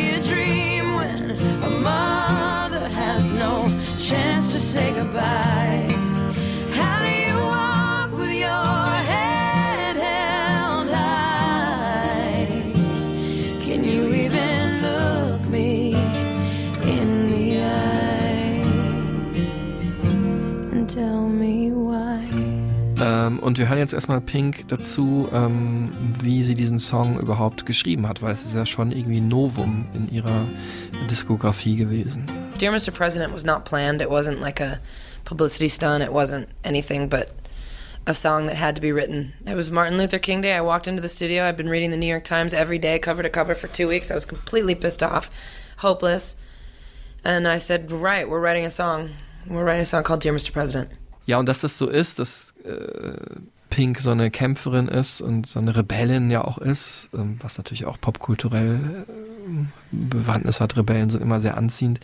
S7: Ähm, und wir hören jetzt erstmal Pink dazu, ähm, wie sie diesen Song überhaupt geschrieben hat, weil es ist ja schon irgendwie Novum in ihrer Diskografie gewesen.
S9: Dear Mr. President was not planned. It wasn't like a publicity stunt. It wasn't anything but a song that had to be written. It was Martin Luther King Day. I walked into the studio. I'd been reading the New York Times every day, cover to cover, for two weeks. I was completely pissed off, hopeless. And I said, Right, we're writing a song. We're writing a song called Dear Mr. President.
S7: Ja, und dass das so ist, dass äh, Pink so eine Kämpferin ist und so eine Rebellin ja auch ist, ähm, was natürlich auch popkulturell äh, Bewandtnis hat. Rebellen sind immer sehr anziehend.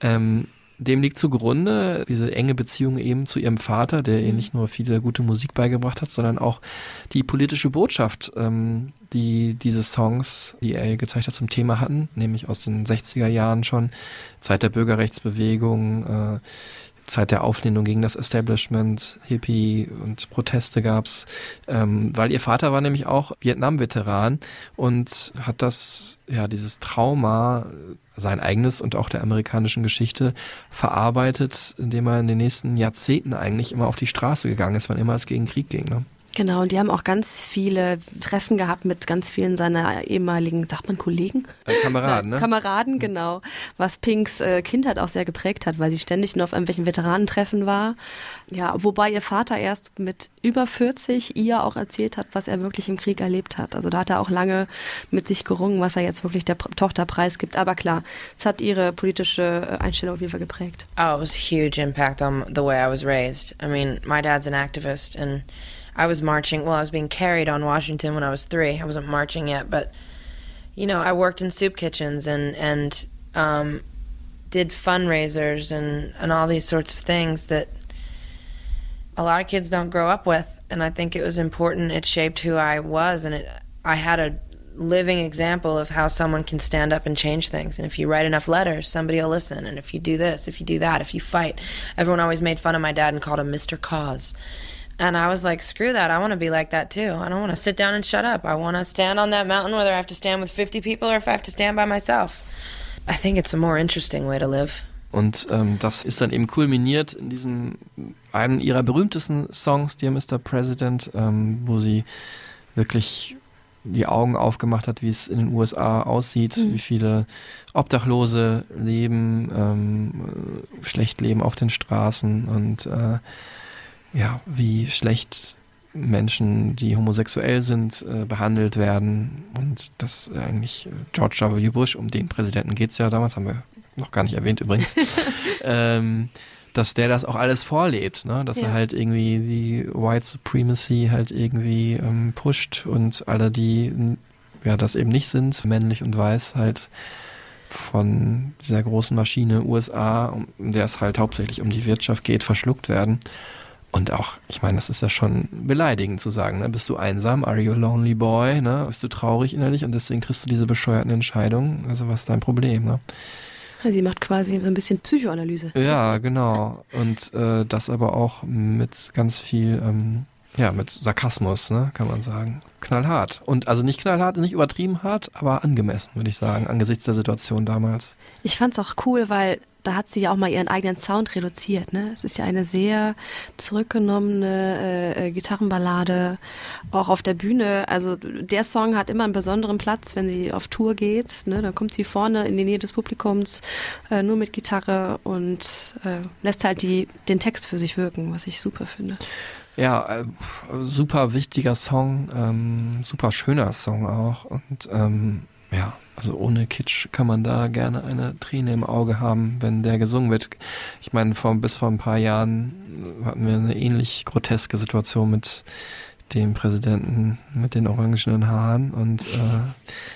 S7: Ähm, dem liegt zugrunde diese enge Beziehung eben zu ihrem Vater, der ihr nicht nur viele gute Musik beigebracht hat, sondern auch die politische Botschaft, ähm, die diese Songs, die er ihr gezeigt hat, zum Thema hatten, nämlich aus den 60er Jahren schon, Zeit der Bürgerrechtsbewegung, äh, Zeit der Auflehnung gegen das Establishment, Hippie und Proteste gab's, ähm, weil ihr Vater war nämlich auch Vietnam-Veteran und hat das, ja, dieses Trauma, sein eigenes und auch der amerikanischen Geschichte verarbeitet, indem er in den nächsten Jahrzehnten eigentlich immer auf die Straße gegangen ist, wann immer es gegen Krieg ging. Ne?
S8: Genau, und die haben auch ganz viele Treffen gehabt mit ganz vielen seiner ehemaligen, sagt man Kollegen?
S7: Äh, Kameraden, *laughs* ne?
S8: Kameraden, genau. Was Pinks äh, Kindheit auch sehr geprägt hat, weil sie ständig nur auf irgendwelchen Veteranentreffen war. Ja, wobei ihr Vater erst mit über 40 ihr auch erzählt hat, was er wirklich im Krieg erlebt hat. Also da hat er auch lange mit sich gerungen, was er jetzt wirklich der Tochter preisgibt. Aber klar, es hat ihre politische äh, Einstellung auf jeden Fall geprägt.
S10: Oh, it was a huge impact on the way I was raised. I mean, my dad's an activist, and I was marching. Well, I was being carried on Washington when I was three. I wasn't marching yet, but you know, I worked in soup kitchens and and um, did fundraisers and and all these sorts of things that a lot of kids don't grow up with. And I think it was important. It shaped who I was, and it I had a living example of how someone can stand up and change things. And if you write enough letters, somebody will listen. And if you do this, if you do that, if you fight, everyone always made fun of my dad and called him Mr. Cause. And I was like, screw that. I want to be like that too. I don't want to sit down and shut up. I want to stand on that mountain, whether I have to stand with 50 people or if I have to stand by myself. I think it's a more interesting way to live.
S7: Und ähm, das ist dann eben kulminiert in diesem einem ihrer berühmtesten Songs, Dear Mr. President, ähm, wo sie wirklich die Augen aufgemacht hat, wie es in den USA aussieht,
S8: Mhm.
S7: wie viele Obdachlose leben, ähm, äh, schlecht leben auf den Straßen und äh, ja, wie schlecht Menschen, die homosexuell sind, äh, behandelt werden. Und das äh, eigentlich George W. Bush, um den Präsidenten geht's ja damals, haben wir noch gar nicht erwähnt übrigens, *laughs* ähm, dass der das auch alles vorlebt, ne? dass
S8: Ja.
S7: er halt irgendwie die White Supremacy halt irgendwie ähm, pusht und alle, die ja das eben nicht sind, männlich und weiß, halt von dieser großen Maschine USA, um in der es halt hauptsächlich um die Wirtschaft geht, verschluckt werden. Und auch, ich meine, das ist ja schon beleidigend zu sagen, ne? Bist du einsam? Are you a lonely boy? Ne? Bist du traurig innerlich und deswegen triffst du diese bescheuerten Entscheidungen? Also was ist dein Problem, ne?
S8: Sie macht quasi so ein bisschen Psychoanalyse.
S7: Ja, genau. Und äh, das aber auch mit ganz viel, ähm, ja, mit Sarkasmus, ne, kann man sagen. Knallhart. Und also nicht knallhart, nicht übertrieben hart, aber angemessen, würde ich sagen, angesichts der Situation damals.
S8: Ich fand's auch cool, weil da hat sie ja auch mal ihren eigenen Sound reduziert. Ne? Es ist ja eine sehr zurückgenommene äh, äh, Gitarrenballade, auch auf der Bühne. Also der Song hat immer einen besonderen Platz, wenn sie auf Tour geht. Ne? Dann kommt sie vorne in die Nähe des Publikums, äh, nur mit Gitarre und äh, lässt halt die, den Text für sich wirken, was ich super finde.
S7: Ja, äh, super wichtiger Song, ähm, super schöner Song auch. Und ähm, ja, also ohne Kitsch kann man da gerne eine Träne im Auge haben, wenn der gesungen wird. Ich meine, vor, bis vor ein paar Jahren hatten wir eine ähnlich groteske Situation mit dem Präsidenten mit den orangenen Haaren und äh,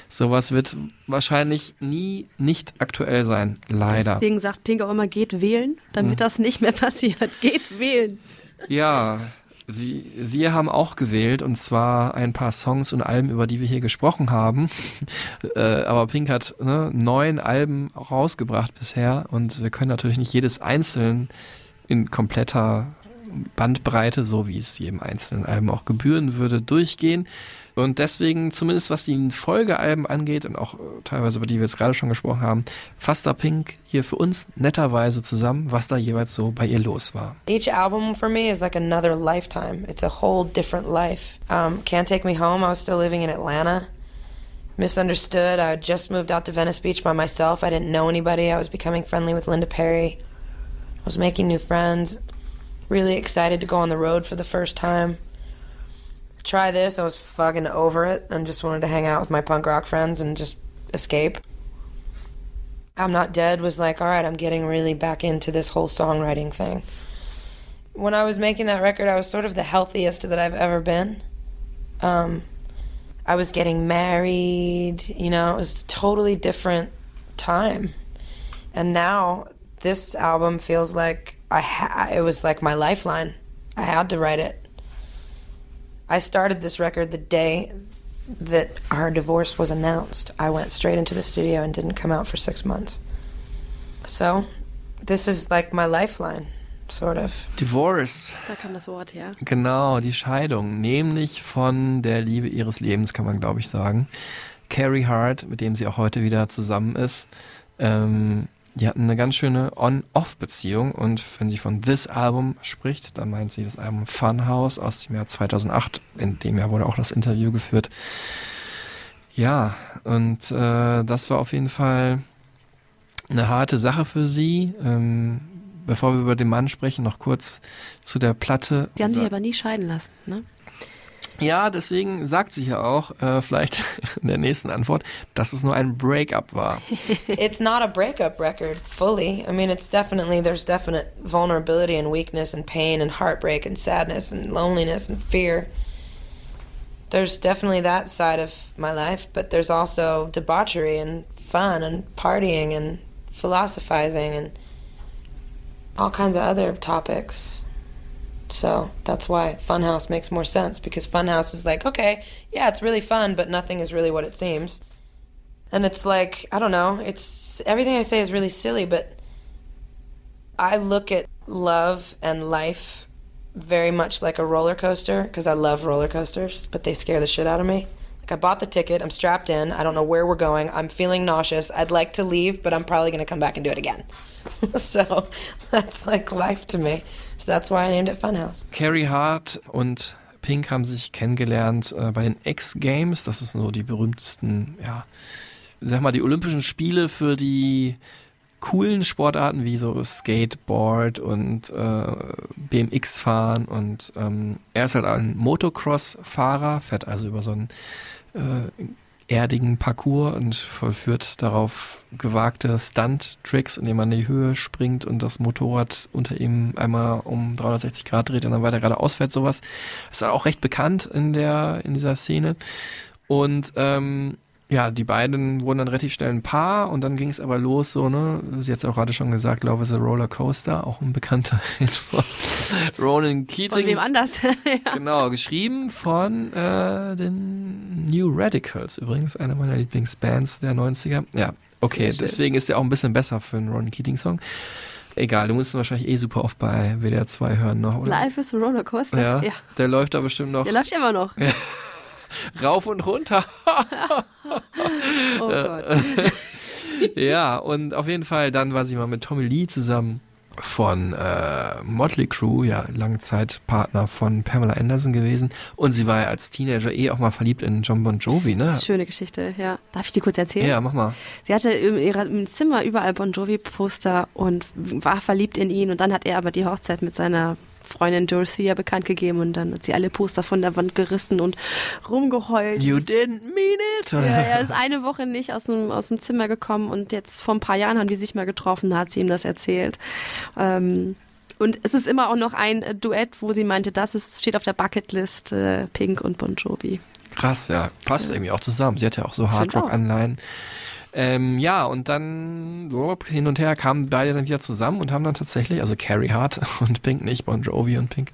S7: sowas wird wahrscheinlich nie nicht aktuell sein, leider.
S8: Deswegen sagt Pink auch immer, geht wählen, damit
S7: Mhm.
S8: das nicht mehr passiert. Geht wählen.
S7: Ja, wir, haben auch gewählt und zwar ein paar Songs und Alben, über die wir hier gesprochen haben. *laughs* äh, aber Pink hat ne, neun Alben rausgebracht bisher und wir können natürlich nicht jedes einzeln in kompletter Bandbreite, so wie es jedem einzelnen Album auch gebühren würde, durchgehen. Und deswegen, zumindest was die Folgealben angeht und auch äh, teilweise über die wir jetzt gerade schon gesprochen haben, fasst da Pink hier für uns netterweise zusammen, was da jeweils so bei ihr los war.
S10: Each album for me is like another lifetime. It's a whole different life. Um, Can't Take Me Home, I was still living in Atlanta. Misunderstood, I had just moved out to Venice Beach by myself. I didn't know anybody. I was becoming friendly with Linda Perry. I was making new friends. Really excited to go on the road for the first time. Try this, I was fucking over it and just wanted to hang out with my punk rock friends and just escape. I'm Not Dead was like, all right, I'm getting really back into this whole songwriting thing. When I was making that record, I was sort of the healthiest that I've ever been. Um, I was getting married, you know, it was a totally different time. And now this album feels like I ha- it was like my lifeline. I had to write it. I started this record the day that our divorce was announced. I went straight into the studio and didn't come out for six months. So, this is like my lifeline, sort of.
S7: Divorce.
S8: Da kam das Wort her.
S7: Genau, die Scheidung, nämlich von der Liebe ihres Lebens, kann man glaube ich sagen. Carrie Hart, mit dem sie auch heute wieder zusammen ist. Ähm, die hatten eine ganz schöne On-Off-Beziehung und wenn sie von This Album spricht, dann meint sie das Album Funhouse aus dem Jahr 2008. In dem Jahr wurde auch das Interview geführt. Ja, und äh, das war auf jeden Fall eine harte Sache für sie. Ähm, bevor wir über den Mann sprechen, noch kurz zu der Platte.
S8: Die haben sich aber nie scheiden lassen, ne?
S7: Ja, deswegen sagt sie ja auch, äh, vielleicht *laughs* in der nächsten Antwort, dass es nur ein Breakup war. *laughs*
S10: it's not a breakup record fully. I mean, it's definitely, there's definite vulnerability and weakness and pain and heartbreak and sadness and loneliness and fear. There's definitely that side of my life, but there's also debauchery and fun and partying and philosophizing and all kinds of other topics. So that's why Funhouse makes more sense because Funhouse is like, okay, yeah, it's really fun, but nothing is really what it seems. And it's like, I don't know, it's everything I say is really silly, but I look at love and life very much like a roller coaster because I love roller coasters, but they scare the shit out of me. Like I bought the ticket, I'm strapped in, I don't know where we're going, I'm feeling nauseous, I'd like to leave, but I'm probably to come back and do it again. *laughs* so *laughs* that's like life to me. So that's why I named it Funhouse.
S7: Carrie Hart und Pink haben sich kennengelernt äh, bei den X Games. Das ist nur die berühmtesten, ja, sag mal, die Olympischen Spiele für die coolen Sportarten wie so Skateboard und äh, BMX fahren und ähm, er ist halt ein Motocross-Fahrer, fährt also über so einen äh, erdigen Parcours und vollführt darauf gewagte Stunt-Tricks, indem man in die Höhe springt und das Motorrad unter ihm einmal um 360 Grad dreht und dann weiter geradeaus fährt, sowas. Ist auch recht bekannt in der, in dieser Szene. Und ähm, ja, die beiden wurden dann relativ schnell ein Paar und dann ging es aber los, so, ne? Sie hat auch gerade schon gesagt, Love is a Roller Coaster, auch ein bekannter *laughs* Hit von Ronan Keating.
S8: Von wem anders? *laughs* ja.
S7: Genau, geschrieben von äh, den New Radicals, übrigens einer meiner Lieblingsbands der 90er. Ja, okay, deswegen ist der auch ein bisschen besser für einen Ronan Keating-Song. Egal, du musst ihn wahrscheinlich eh super oft bei WDR 2 hören noch, oder?
S8: Life is a Rollercoaster.
S7: Ja,
S8: ja.
S7: der läuft da bestimmt noch
S8: Der läuft immer noch. *laughs*
S7: rauf und runter. *laughs*
S8: Oh Gott. *laughs*
S7: ja, und auf jeden Fall, dann war sie mal mit Tommy Lee zusammen von äh, Motley Crue, ja, Langzeitpartner von Pamela Anderson gewesen. Und sie war ja als Teenager eh auch mal verliebt in John Bon Jovi, ne?
S8: Das ist eine schöne Geschichte, ja. Darf ich die kurz erzählen?
S7: Ja, mach mal.
S8: Sie hatte in ihrem Zimmer überall Bon Jovi-Poster und war verliebt in ihn. Und dann hat er aber die Hochzeit mit seiner Freundin Dorothea bekannt gegeben und dann hat sie alle Poster von der Wand gerissen und rumgeheult.
S7: You didn't mean it?
S8: Ja, er ist eine Woche nicht aus dem, aus dem Zimmer gekommen und jetzt vor ein paar Jahren haben die sich mal getroffen, da hat sie ihm das erzählt. Ähm, und es ist immer auch noch ein äh, Duett, wo sie meinte, das ist, steht auf der Bucketlist, äh, Pink und Bon Jovi.
S7: Krass, ja. Passt irgendwie auch zusammen. Sie hat ja auch so Hardrock-Anleihen. Ähm, ja, und dann hin und her kamen beide dann wieder zusammen und haben dann tatsächlich, also Carrie Hart *laughs* und Pink, nicht Bon Jovi und Pink,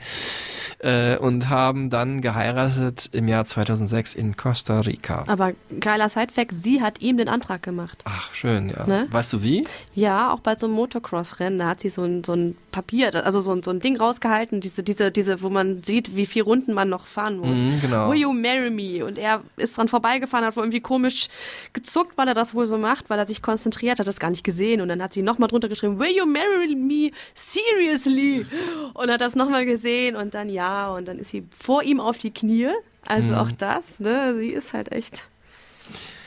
S7: äh, und haben dann geheiratet im Jahr 2006 in Costa Rica.
S8: Aber geiler Sidefact, sie hat ihm den Antrag gemacht.
S7: Ach, schön, ja.
S8: Ne?
S7: Weißt du wie?
S8: Ja, auch bei so einem Motocross-Rennen, da hat sie so ein, so ein Papier, also so ein, so ein Ding rausgehalten, diese, diese, diese, wo man sieht, wie viele Runden man noch fahren muss.
S7: Mhm, genau.
S8: Will you marry me? Und er ist dran vorbeigefahren, hat wohl irgendwie komisch gezuckt, weil er das wohl so macht, weil er sich konzentriert, hat das gar nicht gesehen. Und dann hat sie nochmal drunter geschrieben, Will you marry me seriously? Und hat das nochmal gesehen und dann ja, und dann ist sie vor ihm auf die Knie. Also
S7: Mhm.
S8: auch das, ne? Sie ist halt echt.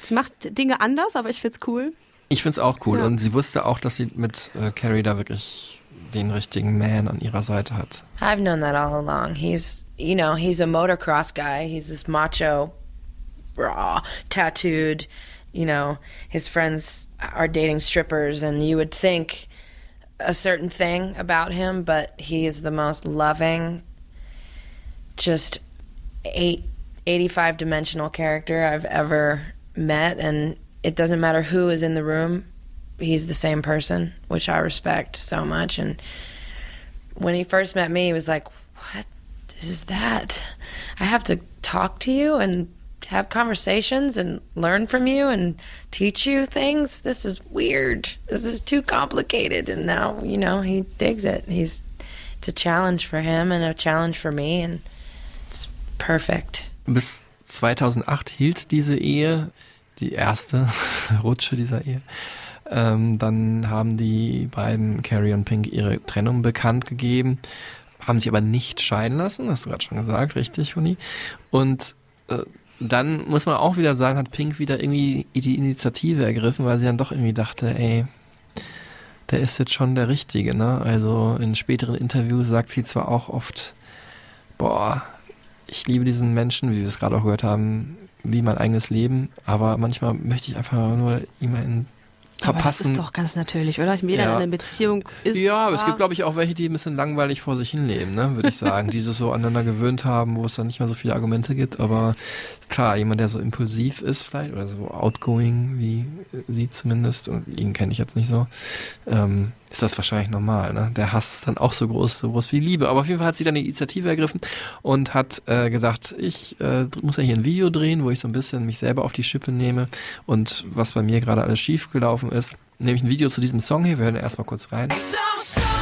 S8: Sie macht Dinge anders, aber ich find's cool.
S7: Ich find's auch cool.
S8: Ja.
S7: Und sie wusste auch, dass sie mit äh, Carrie da wirklich den richtigen Man an ihrer Seite hat.
S10: I've known that all along. He's, you know, he's a motocross guy. He's this macho, raw, tattooed. You know, his friends are dating strippers, and you would think a certain thing about him, but he is the most loving, just eight, 85 dimensional character I've ever met. And it doesn't matter who is in the room, he's the same person, which I respect so much. And when he first met me, he was like, What is that? I have to talk to you and have conversations and learn from you and teach you things. This is weird. This is too complicated. And now, you know, he digs it. He's it's a challenge for him and a challenge for me and it's perfect.
S7: Bis 2008 hielt diese Ehe, die erste *laughs* Rutsche dieser Ehe. Ähm, dann haben die beiden, Carrie und Pink, ihre Trennung bekannt gegeben, haben sich aber nicht scheiden lassen, hast du gerade schon gesagt, richtig, Huni. Und äh, dann muss man auch wieder sagen, hat Pink wieder irgendwie die Initiative ergriffen, weil sie dann doch irgendwie dachte, ey, der ist jetzt schon der Richtige, ne? Also in späteren Interviews sagt sie zwar auch oft, boah, ich liebe diesen Menschen, wie wir es gerade auch gehört haben, wie mein eigenes Leben, aber manchmal möchte ich einfach nur jemanden verpassen.
S8: Aber das ist doch ganz natürlich, oder? Jeder,
S7: Ja.
S8: in einer Beziehung ist.
S7: ja, aber es gibt, glaube ich, auch welche, die ein bisschen langweilig vor sich hinleben, ne, würde ich sagen, die sich so aneinander gewöhnt haben, wo es dann nicht mehr so viele Argumente gibt. Aber klar, jemand, der so impulsiv ist vielleicht oder so outgoing, wie sie zumindest, und ihn kenne ich jetzt nicht so, ähm, ist das wahrscheinlich normal. Ne? Der Hass ist dann auch so groß, so groß wie Liebe. Aber auf jeden Fall hat sie dann die Initiative ergriffen und hat äh, gesagt, ich äh, muss ja hier ein Video drehen, wo ich so ein bisschen mich selber auf die Schippe nehme und was bei mir gerade alles schief gelaufen ist. Nämlich ein Video zu diesem Song hier. Wir hören erstmal kurz rein.
S10: So, so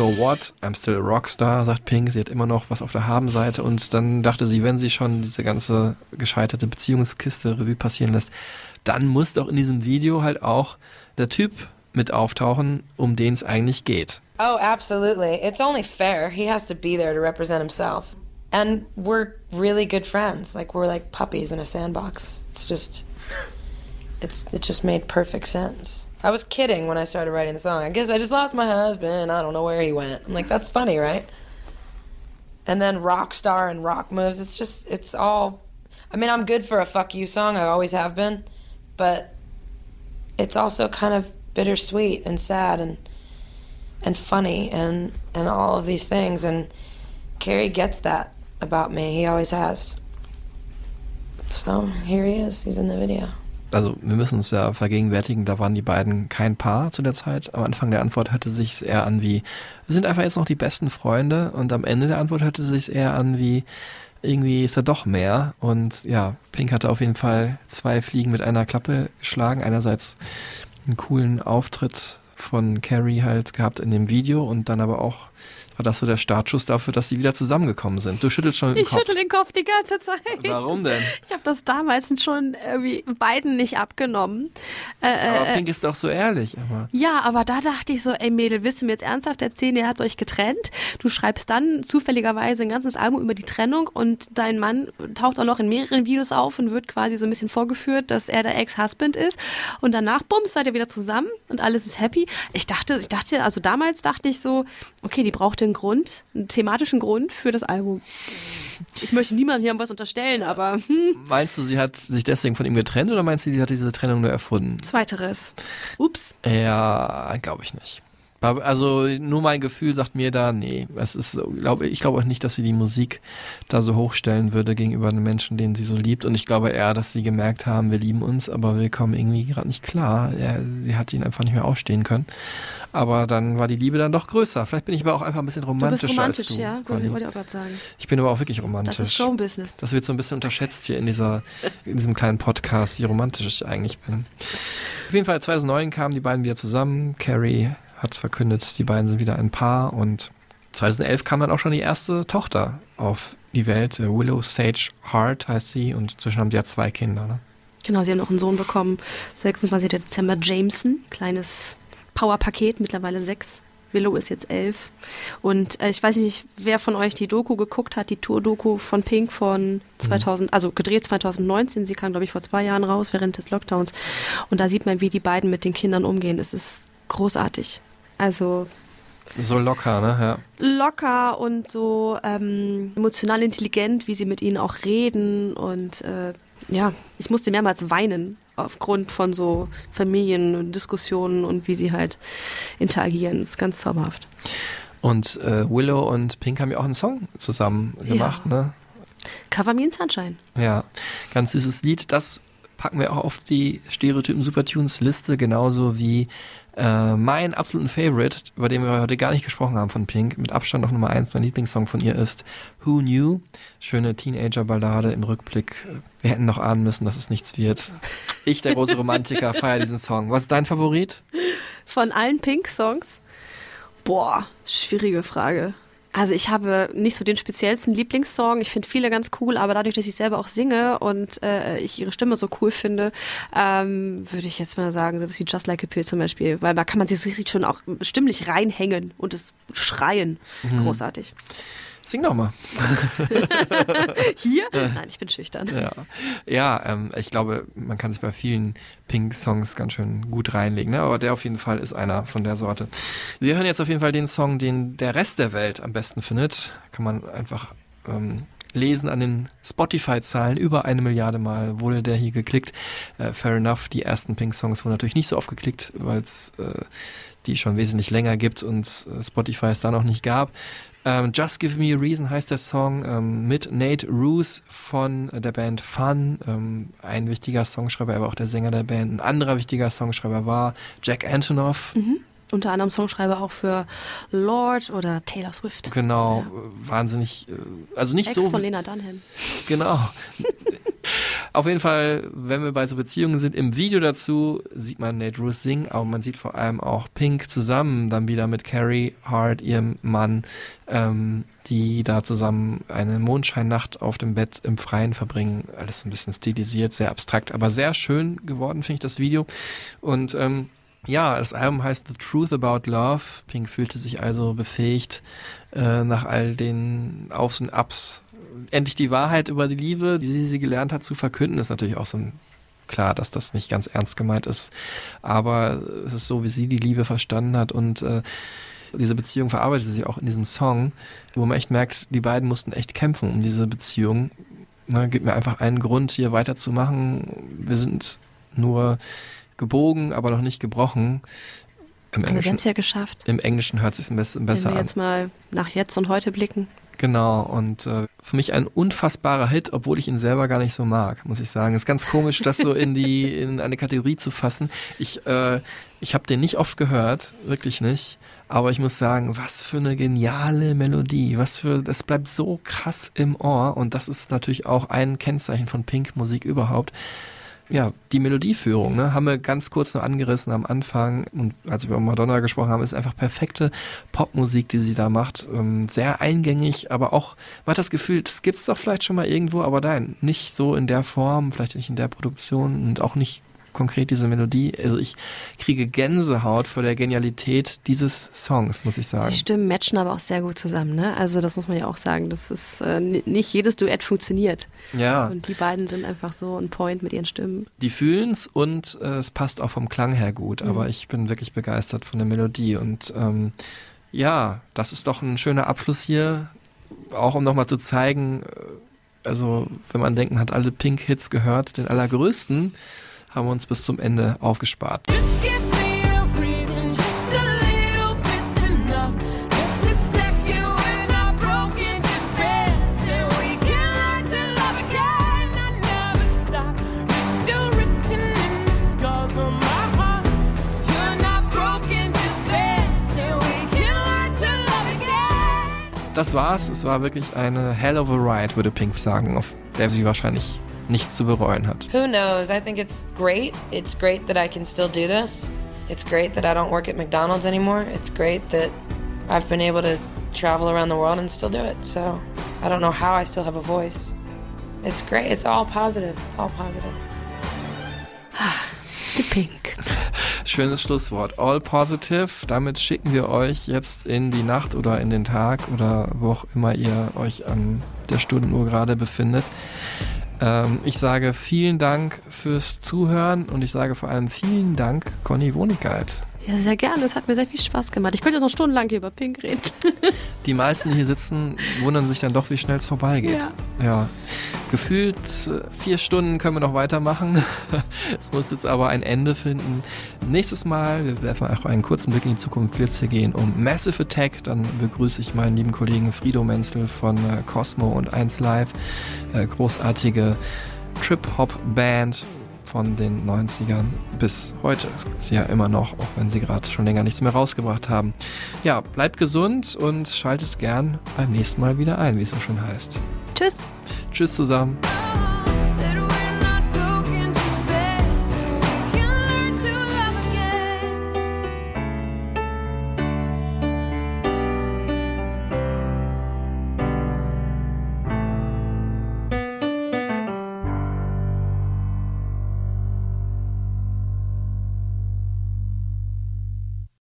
S10: So what?
S7: I'm still a Rockstar, sagt Pink. Sie hat immer noch was auf der Habenseite und dann dachte sie, wenn sie schon diese ganze gescheiterte Beziehungskiste Revue passieren lässt, dann muss doch in diesem Video halt auch der Typ mit auftauchen, um den es eigentlich geht.
S9: Oh, absolutely. It's only fair. He has to be there to represent himself. And we're really good friends. Like we're like puppies in a sandbox. It's just it's it just made perfect sense. I was kidding when I started writing the song. I guess I just lost my husband. I don't know where he went. I'm like, that's funny, right? And then rock star and rock moves. It's just it's all I mean, I'm good for a fuck you song. I always have been. But it's also kind of bittersweet and sad and and funny and and all of these things and Carrie gets that about me. He always has. So here he is. He's in the video.
S7: Also wir müssen uns ja vergegenwärtigen, da waren die beiden kein Paar zu der Zeit. Am Anfang der Antwort hörte sich eher an wie, wir sind einfach jetzt noch die besten Freunde und am Ende der Antwort hörte sich eher an wie, irgendwie ist da doch mehr. Und ja, Pink hatte auf jeden Fall zwei Fliegen mit einer Klappe geschlagen. Einerseits einen coolen Auftritt von Carrie halt gehabt in dem Video und dann aber auch war das so der Startschuss dafür, dass sie wieder zusammengekommen sind. Du schüttelst schon den
S8: Ich
S7: Kopf.
S8: schüttel den Kopf die ganze Zeit.
S7: Warum denn?
S8: Ich habe das damals schon irgendwie beiden nicht abgenommen. Äh,
S7: Aber
S8: äh,
S7: Pink ist doch so ehrlich. Aber
S8: ja, aber da dachte ich so, ey Mädel, willst du mir jetzt ernsthaft erzählen, ihr habt euch getrennt? Du schreibst dann zufälligerweise ein ganzes Album über die Trennung und dein Mann taucht auch noch in mehreren Videos auf und wird quasi so ein bisschen vorgeführt, dass er der Ex-Husband ist. Und danach, bums, seid ihr wieder zusammen und alles ist happy. Ich dachte, ich dachte, also damals dachte ich so, okay, die braucht einen Grund, einen thematischen Grund für das Album. Ich möchte niemandem hier was unterstellen, aber hm,
S7: Meinst du, sie hat sich deswegen von ihm getrennt oder meinst du, sie hat diese Trennung nur erfunden?
S8: zweiteres. Ups.
S7: Ja, glaube ich nicht. Also nur mein Gefühl sagt mir da, nee, es ist, glaube ich glaube auch nicht, dass sie die Musik da so hochstellen würde gegenüber einem Menschen, den sie so liebt. Und ich glaube eher, dass sie gemerkt haben, wir lieben uns, aber wir kommen irgendwie gerade nicht klar. Er, sie hat ihn einfach nicht mehr ausstehen können. Aber dann war die Liebe dann doch größer. Vielleicht bin ich aber auch einfach ein bisschen
S8: Du
S7: romantischer
S8: bist romantisch,
S7: als du.
S8: ja?
S7: Conny.
S8: Wollte wollte ich auch gerade sagen.
S7: Ich bin aber auch wirklich romantisch.
S8: Das ist Showbusiness.
S7: Das wird so ein bisschen unterschätzt hier in dieser, in diesem kleinen Podcast, wie romantisch ich eigentlich bin. Auf jeden Fall 2009 kamen die beiden wieder zusammen. Carrie hat verkündet, die beiden sind wieder ein Paar und 2011 kam dann auch schon die erste Tochter auf die Welt. Äh, Willow Sage Hart heißt sie und inzwischen haben die ja zwei Kinder. Ne?
S8: Genau, sie haben noch einen Sohn bekommen. 26. Dezember Jameson, kleines Powerpaket, mittlerweile sechs. Willow ist jetzt elf. Und äh, ich weiß nicht, wer von euch die Doku geguckt hat, die Tour-Doku von Pink von 2000, also gedreht 2019. Sie kam, glaube ich, vor zwei Jahren raus, während des Lockdowns. Und da sieht man, wie die beiden mit den Kindern umgehen. Es ist großartig. Also
S7: So locker, ne? Ja.
S8: locker und so ähm, emotional intelligent, wie sie mit ihnen auch reden. Und äh, ja, ich musste mehrmals weinen aufgrund von so Familiendiskussionen und wie sie halt interagieren. Das ist ganz zauberhaft.
S7: Und äh, Willow und Pink haben ja auch einen Song zusammen gemacht, ne?
S8: Cover Me in Sunshine.
S7: Ja, ganz süßes Lied, das packen wir auch auf die Stereotypen Supertunes Liste, genauso wie äh, mein absoluten Favorite, über den wir heute gar nicht gesprochen haben von Pink, mit Abstand noch Nummer eins, mein Lieblingssong von ihr ist Who Knew? Schöne Teenager-Ballade im Rückblick. Wir hätten noch ahnen müssen, dass es nichts wird. Ich, der große Romantiker, feiere diesen Song. Was ist dein Favorit?
S8: Von allen Pink-Songs? Boah, schwierige Frage. Also ich habe nicht so den speziellsten Lieblingssong. Ich finde viele ganz cool, aber dadurch, dass ich selber auch singe und äh, ich ihre Stimme so cool finde, ähm, würde ich jetzt mal sagen, so wie Just Like a Pill zum Beispiel, weil da kann man sich so richtig schon auch stimmlich reinhängen und es schreien. Großartig.
S7: Sing doch mal. *laughs*
S8: Hier? Nein, ich bin schüchtern.
S7: Ja, ja ähm, ich glaube, man kann sich bei vielen Pink-Songs ganz schön gut reinlegen, ne? aber der auf jeden Fall ist einer von der Sorte. Wir hören jetzt auf jeden Fall den Song, den der Rest der Welt am besten findet. Kann man einfach ähm, lesen an den Spotify-Zahlen. Über eine Milliarde Mal wurde der hier geklickt. Äh, fair enough, die ersten Pink-Songs wurden natürlich nicht so oft geklickt, weil es äh, die schon wesentlich länger gibt und äh, Spotify es da noch nicht gab. Ähm, Just Give Me a Reason heißt der Song ähm, mit Nate Roos von der Band Fun. Ähm, ein wichtiger Songschreiber, aber auch der Sänger der Band. Ein anderer wichtiger Songschreiber war Jack Antonoff.
S8: Unter anderem Songschreiber auch für Lord oder Taylor Swift.
S7: Genau, äh, wahnsinnig, äh, also nicht
S8: Ex
S7: so.
S8: von Lena Dunham.
S7: Genau. *laughs* Auf jeden Fall, wenn wir bei so Beziehungen sind, im Video dazu sieht man Nate Roos singen, aber man sieht vor allem auch Pink zusammen, dann wieder mit Carrie Hart, ihrem Mann, ähm, die da zusammen eine Mondscheinnacht auf dem Bett im Freien verbringen. Alles ein bisschen stilisiert, sehr abstrakt, aber sehr schön geworden, finde ich, das Video. Und ähm, ja, das Album heißt The Truth About Love. Pink fühlte sich also befähigt, äh, nach all den Aufs und Abs endlich die Wahrheit über die Liebe, die sie, sie gelernt hat, zu verkünden. Ist natürlich auch so ein klar, dass das nicht ganz ernst gemeint ist, aber es ist so, wie sie die Liebe verstanden hat und äh, diese Beziehung verarbeitet sie auch in diesem Song, wo man echt merkt, die beiden mussten echt kämpfen um diese Beziehung. Na, gibt mir einfach einen Grund, hier weiterzumachen. Wir sind nur gebogen, aber noch nicht gebrochen. Im
S8: Haben wir
S7: Englischen,
S8: selbst ja geschafft.
S7: im Englischen hört es sich ein bisschen
S8: Wenn
S7: besser
S8: wir
S7: an.
S8: jetzt mal nach jetzt und heute blicken.
S7: Genau, und äh, für mich ein unfassbarer Hit, obwohl ich ihn selber gar nicht so mag, muss ich sagen. Ist ganz komisch, das so in die *laughs* in eine Kategorie zu fassen. Ich äh, ich habe den nicht oft gehört, wirklich nicht. Aber ich muss sagen, was für eine geniale Melodie, was für, das bleibt so krass im Ohr und das ist natürlich auch ein Kennzeichen von Pink Musik überhaupt. Ja, die Melodieführung, ne, haben wir ganz kurz nur angerissen am Anfang und als wir über Madonna gesprochen haben, ist einfach perfekte Popmusik, die sie da macht. Ähm, sehr eingängig, aber auch, man hat das Gefühl, das gibt's doch vielleicht schon mal irgendwo, aber nein, nicht so in der Form, vielleicht nicht in der Produktion und auch nicht konkret diese Melodie. Also ich kriege Gänsehaut vor der Genialität dieses Songs, muss ich sagen.
S8: Die Stimmen matchen aber auch sehr gut zusammen, ne? Also das muss man ja auch sagen. Das ist äh, ni- nicht jedes Duett funktioniert.
S7: Ja,
S8: Und die beiden sind einfach so on point mit ihren Stimmen.
S7: die fühlen's und äh, es passt auch vom Klang her gut, aber
S8: Mhm.
S7: ich bin wirklich begeistert von der Melodie und ähm, ja, das ist doch ein schöner Abschluss hier, auch um nochmal zu zeigen, äh, also wenn man denkt, man hat alle Pink-Hits gehört, den allergrößten, haben wir uns bis zum Ende aufgespart. Das war's, es war wirklich eine hell of a ride, würde Pink sagen, auf der sie wahrscheinlich nichts zu bereuen hat.
S9: Who knows? I think it's great. It's great that I can still do this. It's great that I don't work at McDonald's anymore. It's great that I've been able to travel around the world and still do it. So I don't know how I still have a voice. It's great. It's all positive. It's all positive. *sighs*
S8: Die Pink.
S7: Schönes Schlusswort. All positive. Damit schicken wir euch jetzt in die Nacht oder in den Tag oder wo auch immer ihr euch an der Stundenuhr gerade befindet. Ähm, ich sage vielen Dank fürs Zuhören und ich sage vor allem vielen Dank, Conny Wonigkeit.
S8: Ja, sehr gerne. Es hat mir sehr viel Spaß gemacht. Ich könnte noch stundenlang hier über Pink reden. *laughs*
S7: Die meisten, die hier sitzen, wundern sich dann doch, wie schnell es vorbeigeht.
S8: Ja.
S7: ja. Gefühlt äh, vier Stunden können wir noch weitermachen. *laughs* Es muss jetzt aber ein Ende finden. Nächstes Mal, wir werfen auch einen kurzen Blick in die Zukunft, wird es hier gehen um Massive Attack. Dann begrüße ich meinen lieben Kollegen Frido Menzel von äh, Cosmo und 1 Live. Äh, großartige Trip-Hop-Band. Von den 90ern bis heute. Das gibt sie ja immer noch, auch wenn sie gerade schon länger nichts mehr rausgebracht haben. Ja, bleibt gesund und schaltet gern beim nächsten Mal wieder ein, wie es so schön heißt.
S8: Tschüss.
S7: Tschüss zusammen.